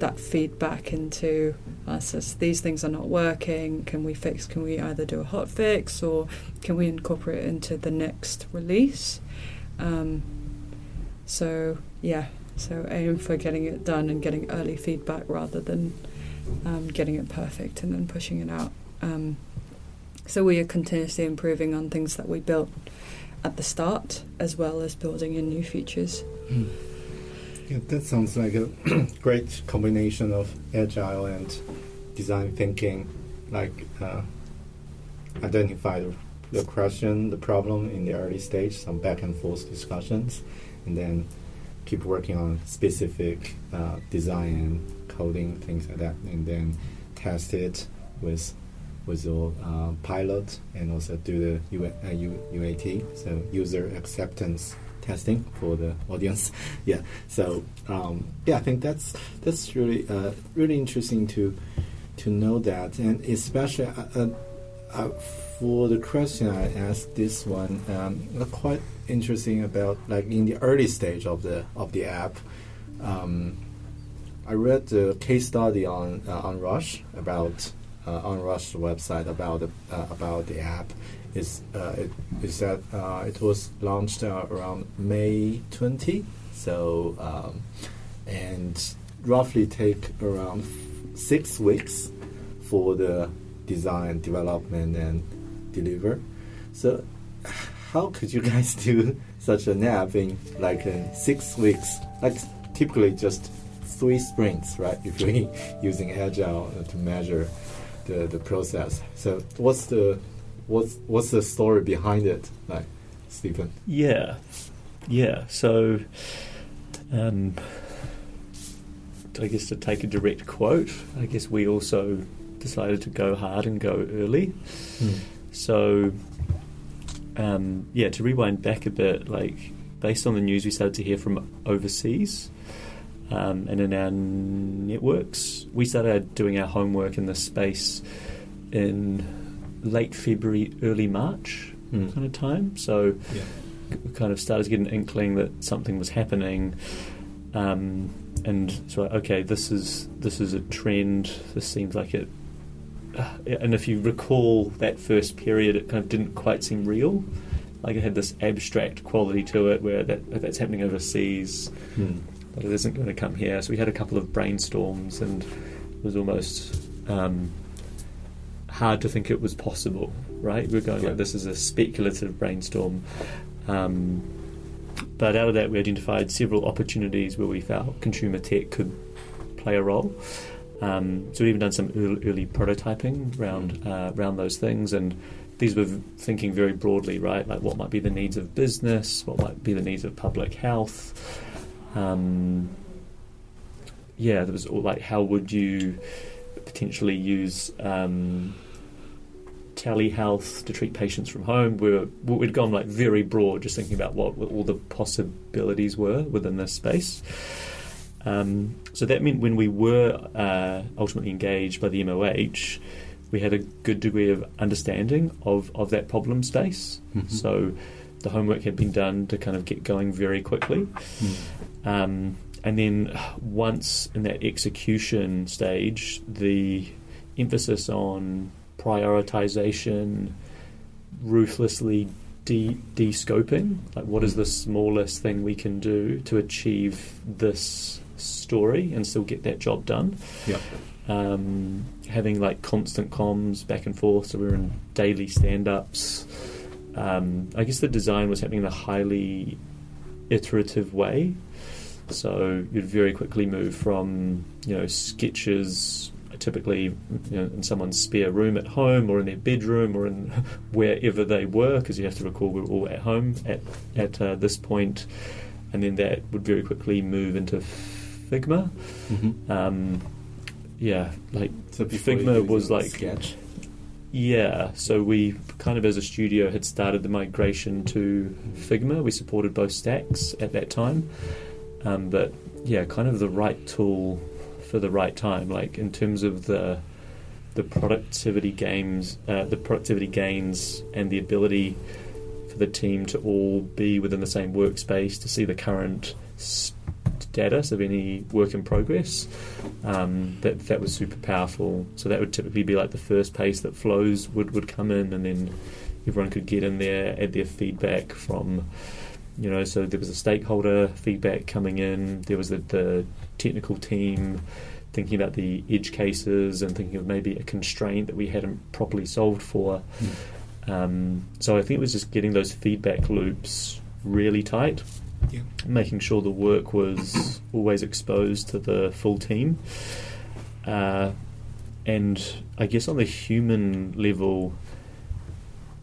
that feed back into us as these things are not working can we fix can we either do a hot fix or can we incorporate it into the next release? Um, so yeah so aim for getting it done and getting early feedback rather than um, getting it perfect and then pushing it out. Um, so we are continuously improving on things that we built at the start as well as building in new features. Mm. Yeah, that sounds like a [clears throat] great combination of agile and design thinking. Like uh, identify the, the question, the problem in the early stage, some back and forth discussions, and then keep working on specific uh, design, coding, things like that, and then test it with with your uh, pilot and also do the U- uh, UAT, so user acceptance testing for the audience. [laughs] yeah. So um, yeah, I think that's that's really uh, really interesting to to know that, and especially uh, uh, uh, for the question I asked, this one um, quite interesting about like in the early stage of the of the app. Um, I read the case study on uh, on Rush about uh, on Rush website about the about the app. Is uh, it is that uh, it was launched uh, around May 20, so um, and roughly take around six weeks for the design, development, and deliver. So, how could you guys [laughs] do such a nap in like uh, six weeks? Like typically just three sprints, right? [laughs] If you're using agile to measure the, the process. So what's the what's what's the story behind it, like Stephen? Yeah, yeah. So, um, I guess to take a direct quote, I guess we also decided to go hard and go early. Hmm. So, um, yeah, to rewind back a bit, like based on the news we started to hear from overseas um, and in our networks, we started doing our homework in this space in late February, early March Hmm. kind of time. So, Yeah. we kind of started to get an inkling that something was happening. Um, and so, okay, this is this is a trend. This seems like it. Uh, and if you recall that first period, it kind of didn't quite seem real. Like it had this abstract quality to it, where that if that's happening overseas, but it isn't going to come here. So we had a couple of brainstorms, and it was almost um, hard to think it was possible. Right? We are going Yeah. like this is a speculative brainstorm. Um, but out of that, we identified several opportunities where we felt consumer tech could play a role. Um, so we've even done some early, early prototyping around uh, around those things, and these were thinking very broadly, right? Like what might be the needs of business, what might be the needs of public health. Um, yeah, there was all like how would you potentially use um, telehealth to treat patients from home. We were, we'd gone like very broad, just thinking about what all the possibilities were within this space. Um, so that meant when we were uh, ultimately engaged by the MOH, we had a good degree of understanding of, of that problem space. Mhm. So the homework had been done to kind of get going very quickly. Hmm. Um, and then once in that execution stage, the emphasis on prioritization, ruthlessly de scoping, like what is the smallest thing we can do to achieve this story and still get that job done. Yeah. Um, having like constant comms back and forth, so we were in daily stand ups. Um, I guess the design was happening in a highly iterative way. So you'd very quickly move from you know sketches, typically you know, in someone's spare room at home or in their bedroom or in [laughs] wherever they were, because you have to recall we were all at home at at uh, this point, and then that would very quickly move into Figma. Mhm. Um, yeah, like So Figma was like sketch. yeah, so we kind of as a studio had started the migration to Figma. We supported both stacks at that time, um, but yeah, kind of the right tool for the right time. Like in terms of the the productivity gains, uh, the productivity gains, and the ability for the team to all be within the same workspace to see the current status of any work in progress. Um, that that was super powerful. So that would typically be like the first pace that flows would, would come in, and then everyone could get in there, add their feedback from, you know. So there was a stakeholder feedback coming in. There was the, the technical team thinking about the edge cases and thinking of maybe a constraint that we hadn't properly solved for. Um, so I think it was just getting those feedback loops really tight, Yeah. making sure the work was always exposed to the full team. Uh, and I guess on the human level,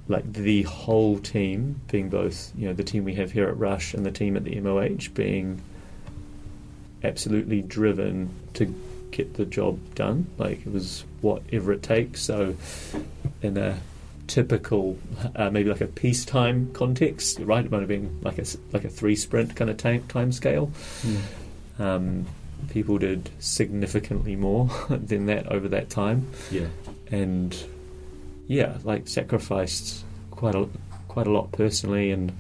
like the whole team, being both, you know, the team we have here at Rush and the team at the MOH, being absolutely driven to get the job done. Like it was whatever it takes. So, in a typical, uh, maybe like a peacetime context, right? It might have been like a like a three sprint kind of time time scale. Hmm. Um, people did significantly more [laughs] than that over that time, Yeah. and yeah, like sacrificed quite a quite a lot personally, and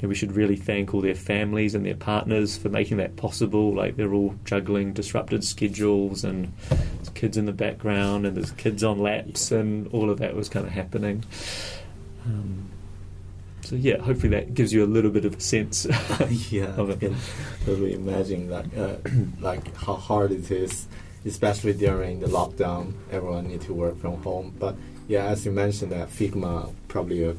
you know, we should really thank all their families and their partners for making that possible. Like they're all juggling disrupted schedules, and there's kids in the background, and there's kids on laps, and all of that was kind of happening. Um, so yeah, hopefully that gives you a little bit of a sense. [laughs] yeah, Of I can totally imagine like uh, [clears throat] like how hard it is, especially during the lockdown. Everyone need to work from home. But yeah, as you mentioned, that Figma probably a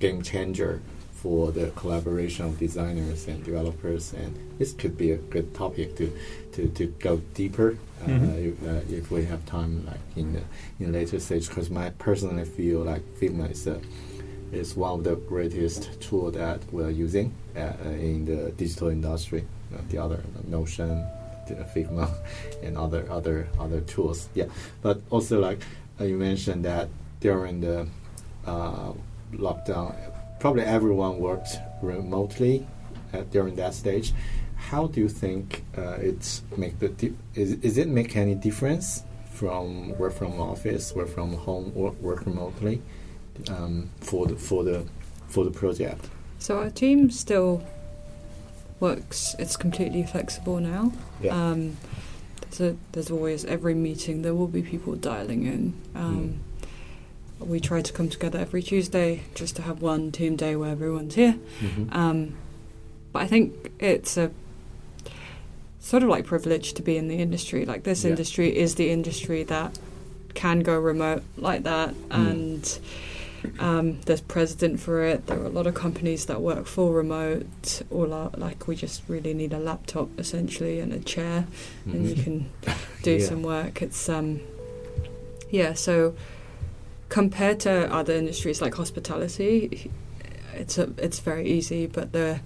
game changer for the collaboration of designers and developers, and this could be a good topic to to, to go deeper uh, Mhm. if, uh, if we have time, like in the in later stage. Because my personally feel like Figma is a is one of the greatest tool that we're using uh, uh, in the digital industry. Uh, the other Notion, the Figma, [laughs] and other other other tools. Yeah, but also like uh, you mentioned that during the uh, lockdown, probably everyone worked remotely at, during that stage. How do you think uh, it's make the di- is is it make any difference from work from office, work from home, or work remotely um, for the for the for the project? So our team still works. It's completely flexible now. Yeah. Um, there's, a, there's always every meeting there will be people dialing in. Um, We try to come together every Tuesday just to have one team day where everyone's here. Mhm. Um, but I think it's a sort of like privilege to be in the industry. Like this Yeah. industry is the industry that can go remote like that, Mm. and um, there's precedent for it. There are a lot of companies that work full remote, or la- like we just really need a laptop essentially and a chair, and you Mhm. can [laughs] do Yeah. some work. It's um, yeah. So compared to other industries like hospitality, it's a, it's very easy, but there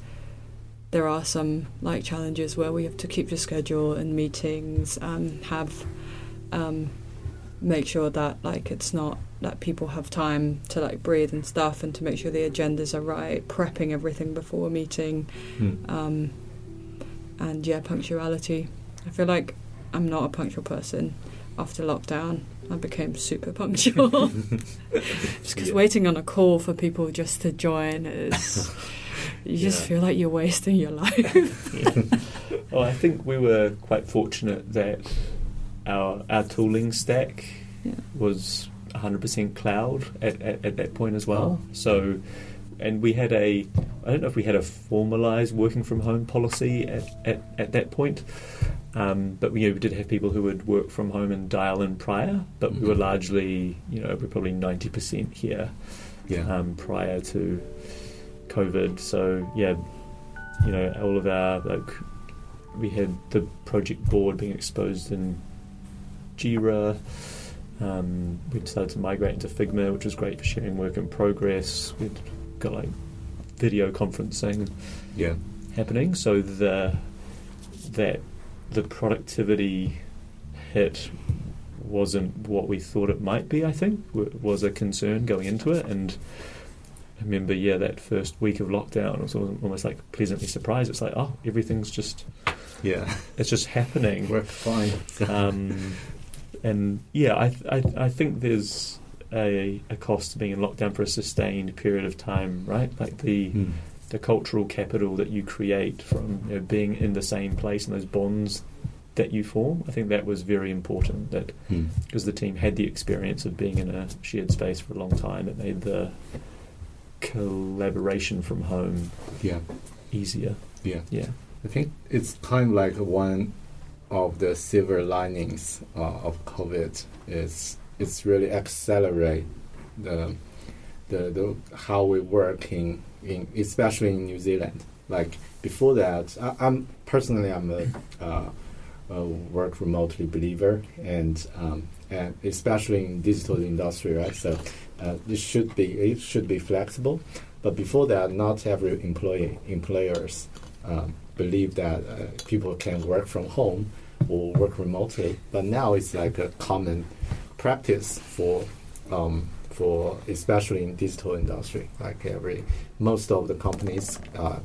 there are some like challenges where we have to keep the schedule and meetings and have um, make sure that like it's not that people have time to like breathe and stuff and to make sure the agendas are right prepping everything before a meeting Mm. um, and yeah punctuality i feel like i'm not a punctual person after lockdown i became super punctual [laughs] just because Yeah. waiting on a call for people just to join is you just Yeah. feel like you're wasting your life [laughs] Well, I think we were quite fortunate that our our tooling stack Yeah. was 100% cloud at, at, at that point as well. Oh. So, and we had a I don't know if we had a formalized working from home policy at, at, at that point. Um, but you know, we did have people who would work from home and dial in prior, but we were Mhm. largely, you know, we're probably 90% here Yeah. um, prior to COVID. So yeah, you know, all of our like we had the project board being exposed in Jira. Um, we decided to migrate into Figma, which was great for sharing work in progress. We'd got like video conferencing yeah. happening, so the that the productivity hit wasn't what we thought it might be. I think was a concern going into it, and I remember, yeah, that first week of lockdown was almost like pleasantly surprised. It's like, oh, everything's just Yeah. it's just happening. We're fine. Um, and yeah, I, I I think there's a a cost to being in lockdown for a sustained period of time, right? Like the Mm. The cultural capital that you create from you know, being in the same place and those bonds that you form. I think that was very important. That Mm. because the team had the experience of being in a shared space for a long time, it made the collaboration from home Yeah. easier. Yeah. Yeah. I think it's kind of like one of the silver linings uh, of COVID is it's really accelerate the the, the how we work in, especially in New Zealand. Like before that, I, I'm personally I'm a, uh, a work remotely believer, and um, and especially in digital industry, right? So uh, it should be it should be flexible. But before that, not every employee employers um, believe that uh, people can work from home or work remotely. But now it's like a common practice for um, for especially in digital industry. Like every most of the companies uh,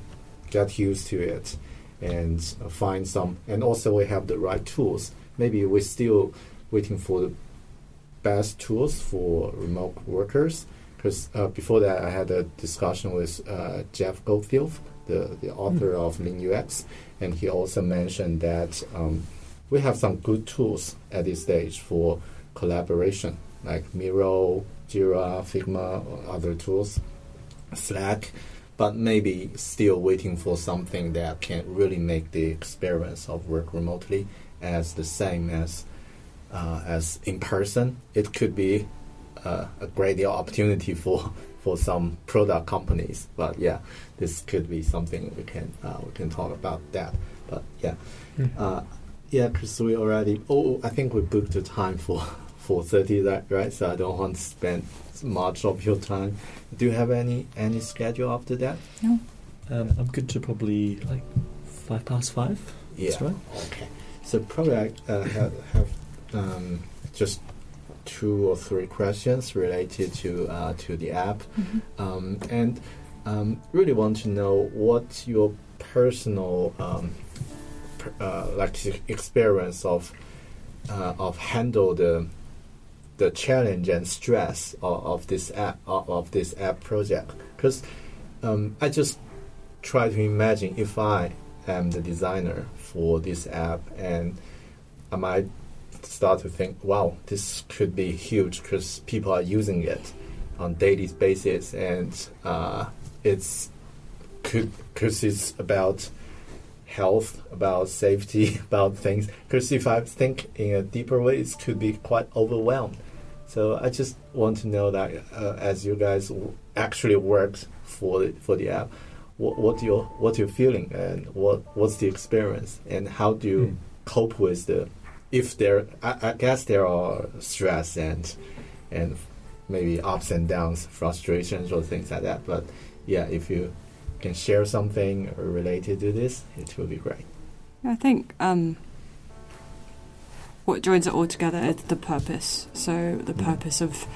get used to it and find some. And also we have the right tools. Maybe we're still waiting for the best tools for remote workers. Because uh, before that, I had a discussion with uh, Jeff Gothelf, the, the author of Lean UX, and he also mentioned that um, we have some good tools at this stage for collaboration, like Miro, Jira, Figma, or other tools, Slack, but maybe still waiting for something that can really make the experience of work remotely as the same as uh, as in person. It could be uh, a great deal opportunity for [laughs] for some product companies. But yeah, this could be something we can uh, we can talk about that. But yeah, Hmm. uh, yeah, because we already. Oh, I think we booked the time for [laughs] four thirty. That right? So I don't want to spend much of your time. Do you have any any schedule after that? No. Um, I'm good to probably like five past five. That's right. Okay. So probably I uh, have, have um, just two or three questions related to uh, to the app, um, and um, really want to know what your personal um, per, uh, like experience of uh, of handle the the challenge and stress of, of this app of, of this app project. Because um, I just try to imagine if I am the designer for this app and I might start to think, wow, this could be huge because people are using it on daily basis and uh, it's could because it's about health, about safety, [laughs] about things. Because if I think in a deeper way, it could be quite overwhelmed. So I just want to know that uh, as you guys actually worked for the, for the app, what what your what you're feeling and what what's the experience and how do you Mm. cope with the if there I, I guess there are stress and and maybe ups and downs, frustrations or things like that. But yeah, if you can share something related to this, it will be great. I think um, what joins it all together is the purpose. So the Mm. purpose of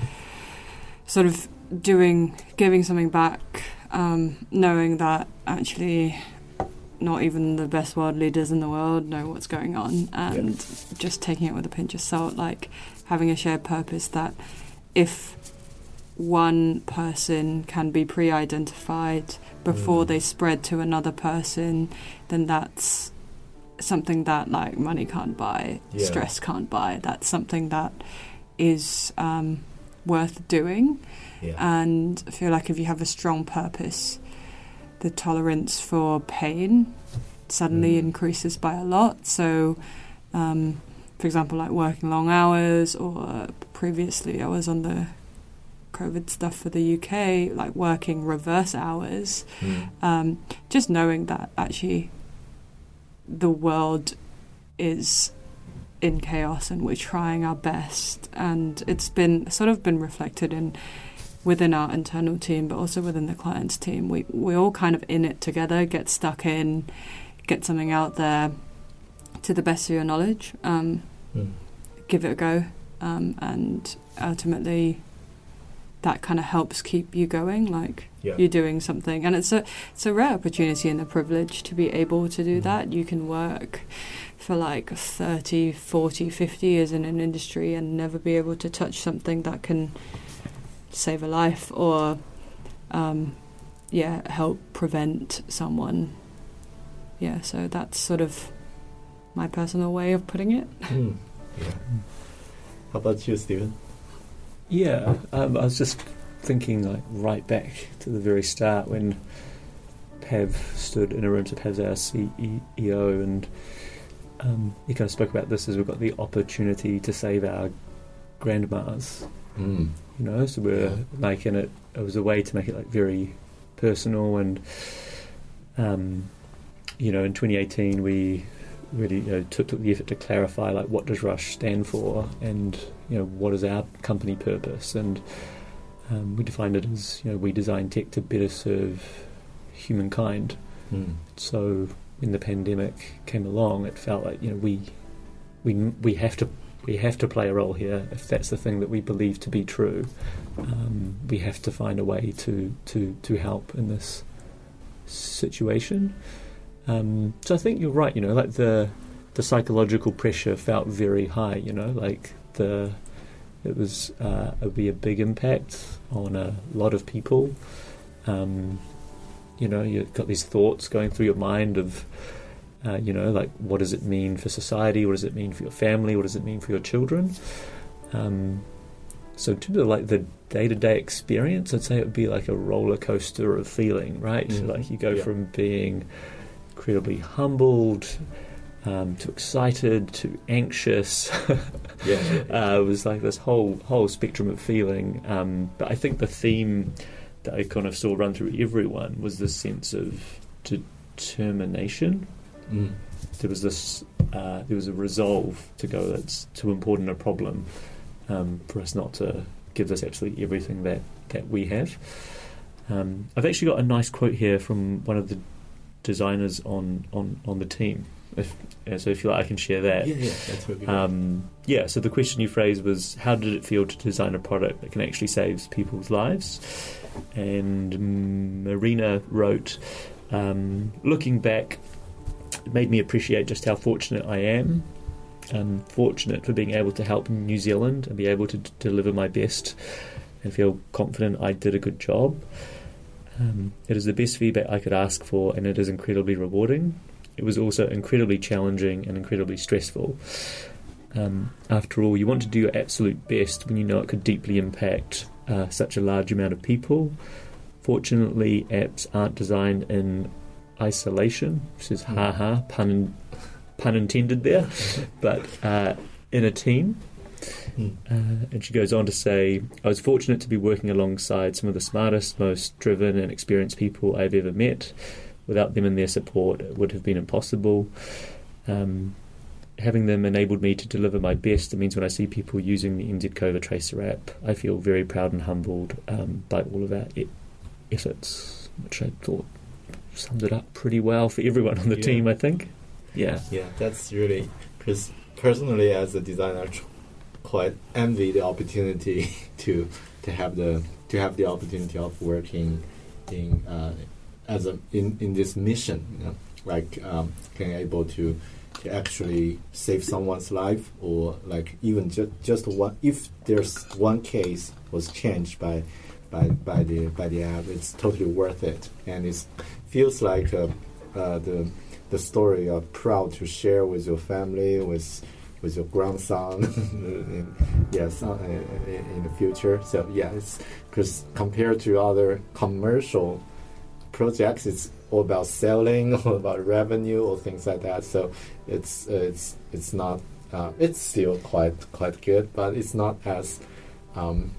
sort of doing, giving something back, um, knowing that actually not even the best world leaders in the world know what's going on, and just taking it with a pinch of salt, like having a shared purpose that if one person can be pre-identified before Mm. they spread to another person, then that's something that like money can't buy, Yeah. stress can't buy. That's something that is um, worth doing. Yeah. And I feel like if you have a strong purpose, the tolerance for pain suddenly Mm. increases by a lot. So, um, for example, like working long hours, or previously I was on the COVID stuff for the UK, like working reverse hours. Mm. Um, just knowing that actually the world is in chaos and we're trying our best and it's been sort of been reflected in within our internal team but also within the client's team we we're all kind of in it together get stuck in get something out there to the best of your knowledge um, Mm. give it a go um, and ultimately that kind of helps keep you going like Yeah. you're doing something and it's a it's a rare opportunity and a privilege to be able to do Mhm. that you can work for like 30 40 50 years in an industry and never be able to touch something that can save a life or um, yeah help prevent someone yeah so that's sort of my personal way of putting it Mm. Yeah. How about you, Stephen? Yeah, um, I was just thinking like right back to the very start when Pav stood in a room to Pav's our CEO and um, he kind of spoke about this as we've got the opportunity to save our grandmas, Mm. you know, so we're Yeah. making it, it was a way to make it like very personal and, um, you know, in 2018 we really you know, took, took the effort to clarify like what does Rush stand for and you know what is our company purpose? And um, we defined it as you know we design tech to better serve humankind. Mm. so when the pandemic came along it felt like you know we we we have to we have to play a role here if that's the thing that we believe to be true. Um, we have to find a way to to to help in this situation. Um, so I think you're right you know like the the psychological pressure felt very high you know like the it was uh, it would be a big impact on a lot of people. Um, you know you've got these thoughts going through your mind of uh, you know like what does it mean for society? What does it mean for your family? What does it mean for your children? Um, so in terms of like the day-to-day experience i'd say it would be like a roller coaster of feeling right? Mhm. like you go Yeah. from being incredibly humbled um, to excited to anxious [laughs] Yeah. uh, it was like this whole whole spectrum of feeling. Um, but I think the theme that I kind of saw run through everyone was this sense of determination. Mm. There was this, uh, there was a resolve to go. That's too important a problem um, for us not to give this absolutely everything that that we have. Um, I've actually got a nice quote here from one of the designers on on on the team. If, so if you like, I can share that. Yeah, yeah, that's what we Um, yeah, so the question you phrased was how did it feel to design a product that can actually save people's lives? And Marina wrote, um, looking back, it made me appreciate just how fortunate I am. I'm fortunate for being able to help New Zealand and be able to d- deliver my best and feel confident I did a good job. Um, it is the best feedback I could ask for, and it is incredibly rewarding. It was also incredibly challenging and incredibly stressful. Um, after all, you want to do your absolute best when you know it could deeply impact uh, such a large amount of people. Fortunately, apps aren't designed in isolation, which is ha ha, pun, pun intended there, [laughs] but uh, in a team. Mm. Uh, and she goes on to say, I was fortunate to be working alongside some of the smartest, most driven, and experienced people I've ever met. Without them and their support, it would have been impossible. Um, having them enabled me to deliver my best. It means when I see people using the NZ COVID Tracer app, I feel very proud and humbled um, by all of our e- efforts, which I thought summed it up pretty well for everyone on the Yeah. team, I think. Yeah. Yeah, that's really because personally, as a designer, quite envy the opportunity [laughs] to to have the to have the opportunity of working in uh, as a in in this mission, you know, like um, being able to to actually save someone's life or like even just just one if there's one case was changed by by by the by the app it's totally worth it. And it feels like uh, uh, the the story you're proud to share with your family with with your grandson [laughs] in, yes uh, in, the future. So yes, because compared to other commercial projects it's all about selling [laughs] all about revenue or things like that. So it's it's it's not uh, it's still quite quite good but it's not as um,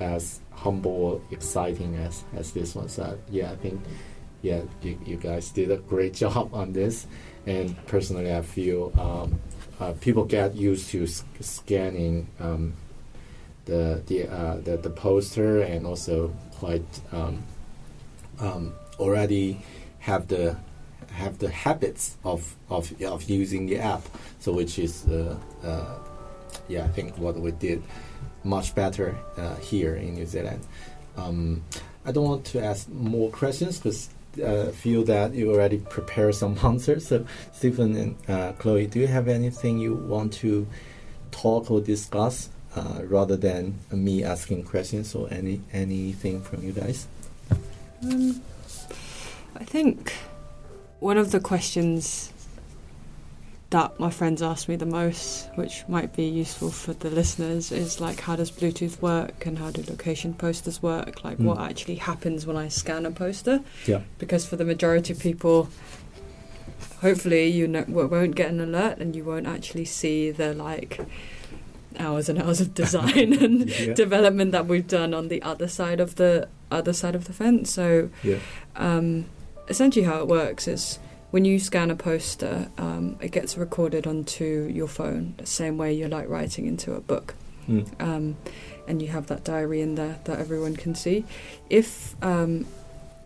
as humble exciting as as this one. So yeah I think yeah you, you guys did a great [laughs] job on this. And personally I feel um, uh, people get used to s- scanning um, the the, uh, the the poster and also quite um, um, already have the have the habits of, of of using the app. So which is uh, uh, yeah, I think what we did much better uh, here in New Zealand. Um, I don't want to ask more questions because uh, feel that you already prepared some [laughs] answers. So Stephen and uh, Chloe, do you have anything you want to talk or discuss uh, rather than me asking questions or any anything from you guys? Um, I think one of the questions that my friends ask me the most, which might be useful for the listeners, is like how does Bluetooth work and how do location posters work? Like Mm. what actually happens when I scan a poster? Yeah. Because for the majority of people, hopefully you know, won't get an alert and you won't actually see the like hours and hours of design [laughs] and Yeah. development that we've done on the other side of the other side of the fence. So Yeah. um, essentially how it works is when you scan a poster, um, it gets recorded onto your phone, the same way you're like writing into a book. Mm. Um, and you have that diary in there that everyone can see. If um,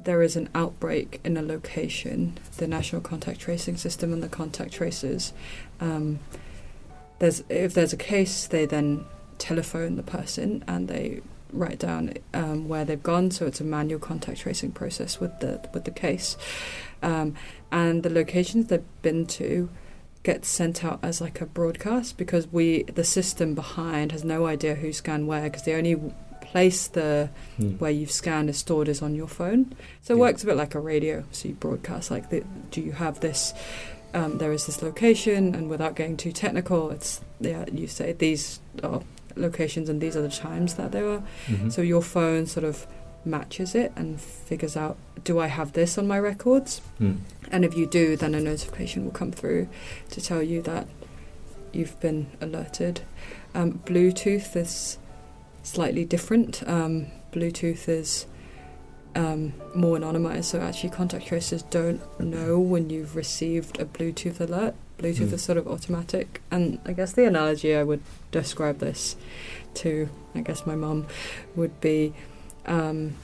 there is an outbreak in a location, the National Contact Tracing System and the contact tracers, um, there's if there's a case, they then telephone the person and they write down um, where they've gone. So it's a manual contact tracing process with the with the case, um, and the locations they've been to get sent out as like a broadcast because we the system behind has no idea who scanned where because the only place the Mm. where you've scanned is stored is on your phone. So it Yeah. works a bit like a radio. So you broadcast like, the, do you have this? Um, there is this location, and without getting too technical, it's yeah. You say these are locations, and these are the times that they were. Mhm. So your phone sort of matches it and figures out, do I have this on my records? Mm. And if you do, then a notification will come through to tell you that you've been alerted. Um, Bluetooth is slightly different. Um, Bluetooth is um, more anonymized. So actually, contact tracers don't know when you've received a Bluetooth alert. Bluetooth Mm. is sort of automatic, and I guess the analogy I would describe this to, I guess my mum, would be. Um,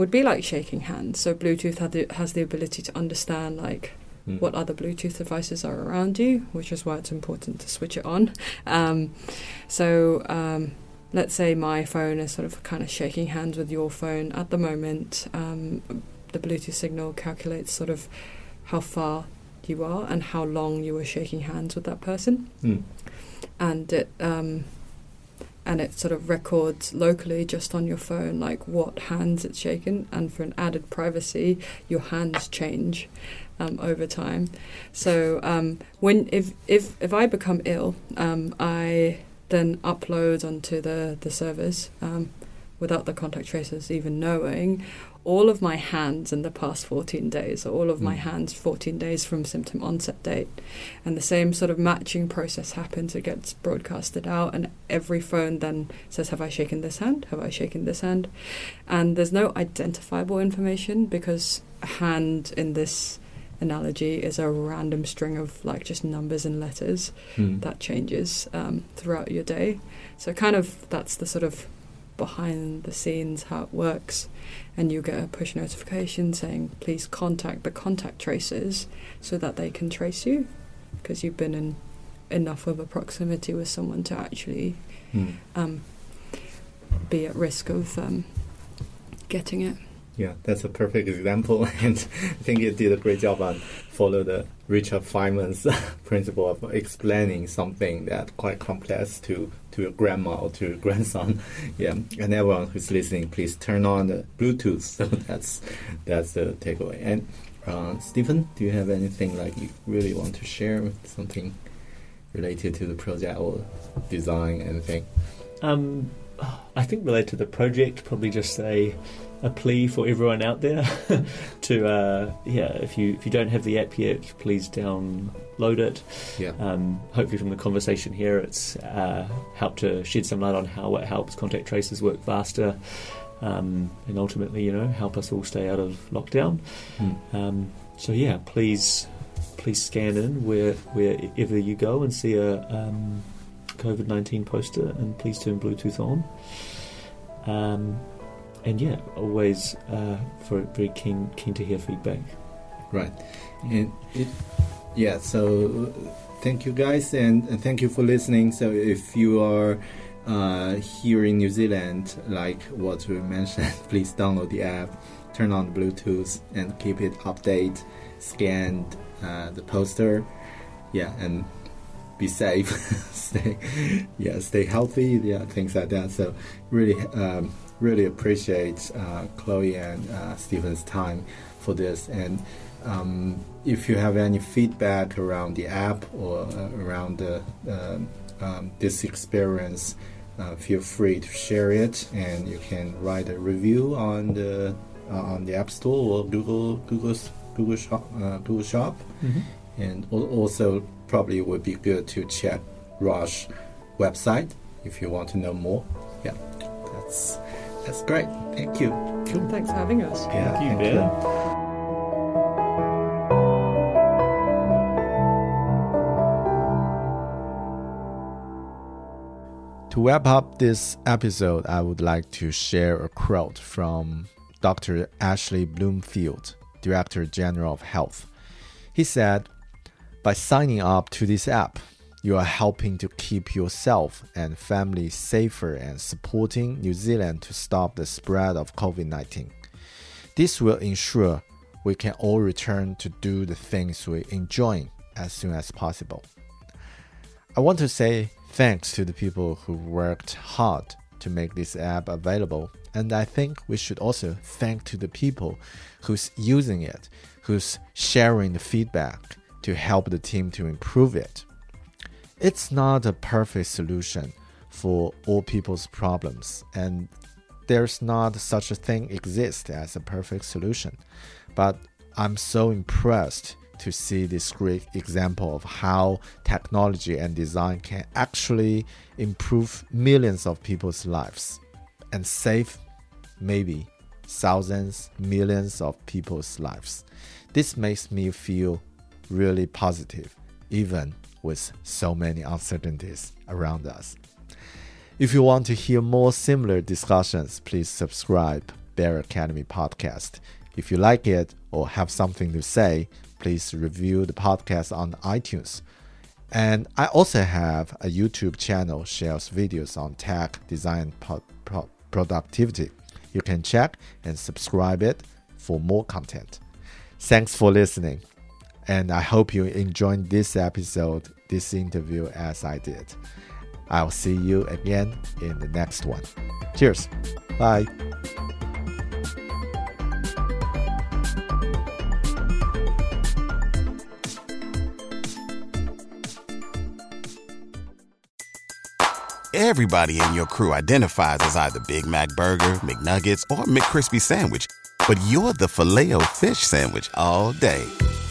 would be like shaking hands. So Bluetooth had the, has the ability to understand like Mm. what other Bluetooth devices are around you, which is why it's important to switch it on. Um, so um, let's say my phone is sort of kind of shaking hands with your phone at the moment. Um, the Bluetooth signal calculates sort of how far you are and how long you were shaking hands with that person, Mm. and it um, and it sort of records locally just on your phone like what hands it's shaken, and for an added privacy, your hands change um, over time. So um, when if if if I become ill, um, I then upload onto the the servers um, without the contact tracers even knowing all of my hands in the past 14 days, or all of my Mm. hands 14 days from symptom onset date. And the same sort of matching process happens. It gets broadcasted out, and every phone then says, Have I shaken this hand? Have I shaken this hand? And there's no identifiable information because a hand in this analogy is a random string of like just numbers and letters Mm. that changes um, throughout your day. So kind of that's the sort of behind the scenes how it works, and you get a push notification saying please contact the contact tracers so that they can trace you because you've been in enough of a proximity with someone to actually Mm. um, be at risk of um, getting it. Yeah, that's a perfect example, [laughs] and I think you did a great job on follow the Richard Feynman's [laughs] principle of explaining something that quite complex to to your grandma or to your [laughs] grandson. Yeah, and everyone who's listening, please turn on the Bluetooth. So that's that's the takeaway. And uh, Stephen, do you have anything like you really want to share? With something related to the project or design, anything? Um, I think related to the project, probably just a a plea for everyone out there [laughs] to uh, yeah, if you if you don't have the app yet, please download it. Yeah. Um, hopefully, from the conversation here, it's uh, helped to shed some light on how it helps contact tracers work faster, um, and ultimately, you know, help us all stay out of lockdown. Mm. Um, so yeah, please please scan in where wherever you go and see a um, COVID nineteen poster, and please turn Bluetooth on. Um, and yeah, always uh, for very keen keen to hear feedback. Right. And it, yeah, so thank you guys and, and thank you for listening. So if you are uh, here in New Zealand, like what we mentioned, [laughs] please download the app, turn on Bluetooth, and keep it update, scan uh, the poster. Yeah, and be safe, [laughs] stay, yeah, stay healthy, yeah, things like that. So really, um, really appreciate uh, Chloe and uh, Stephen's time for this. And um, if you have any feedback around the app or uh, around the, um, um, this experience, uh, feel free to share it, and you can write a review on the uh, on the App Store or Google Google's Google Shop uh, Google Shop, and also probably would be good to check Rush website if you want to know more. Yeah, that's that's great. Thank you. Thanks for having us. Yeah, Thank you, thank Ben. To wrap up this episode, I would like to share a quote from Dr. Ashley Bloomfield, Director General of Health. He said, By signing up to this app, you are helping to keep yourself and family safer and supporting New Zealand to stop the spread of COVID 19. This will ensure we can all return to do the things we enjoy as soon as possible. I want to say thanks to the people who worked hard to make this app available, and I think we should also thank to the people who's using it, who's sharing the feedback to help the team to improve it. It's not a perfect solution for all people's problems, and there's not such a thing exist as a perfect solution. But I'm so impressed to see this great example of how technology and design can actually improve millions of people's lives and save maybe thousands, millions of people's lives. This makes me feel really positive, even with so many uncertainties around us. If you want to hear more similar discussions, please subscribe Bear Academy podcast. If you like it or have something to say, please review the podcast on iTunes. And I also have a YouTube channel shares videos on tech, design, pro- pro- productivity. You can check and subscribe it for more content. Thanks for listening. And I hope you enjoyed this episode, this interview as I did. I'll see you again in the next one. Cheers. Bye. Everybody in your crew identifies as either Big Mac Burger, McNuggets, or McCrispy Sandwich. But you're the filet fish Sandwich all day.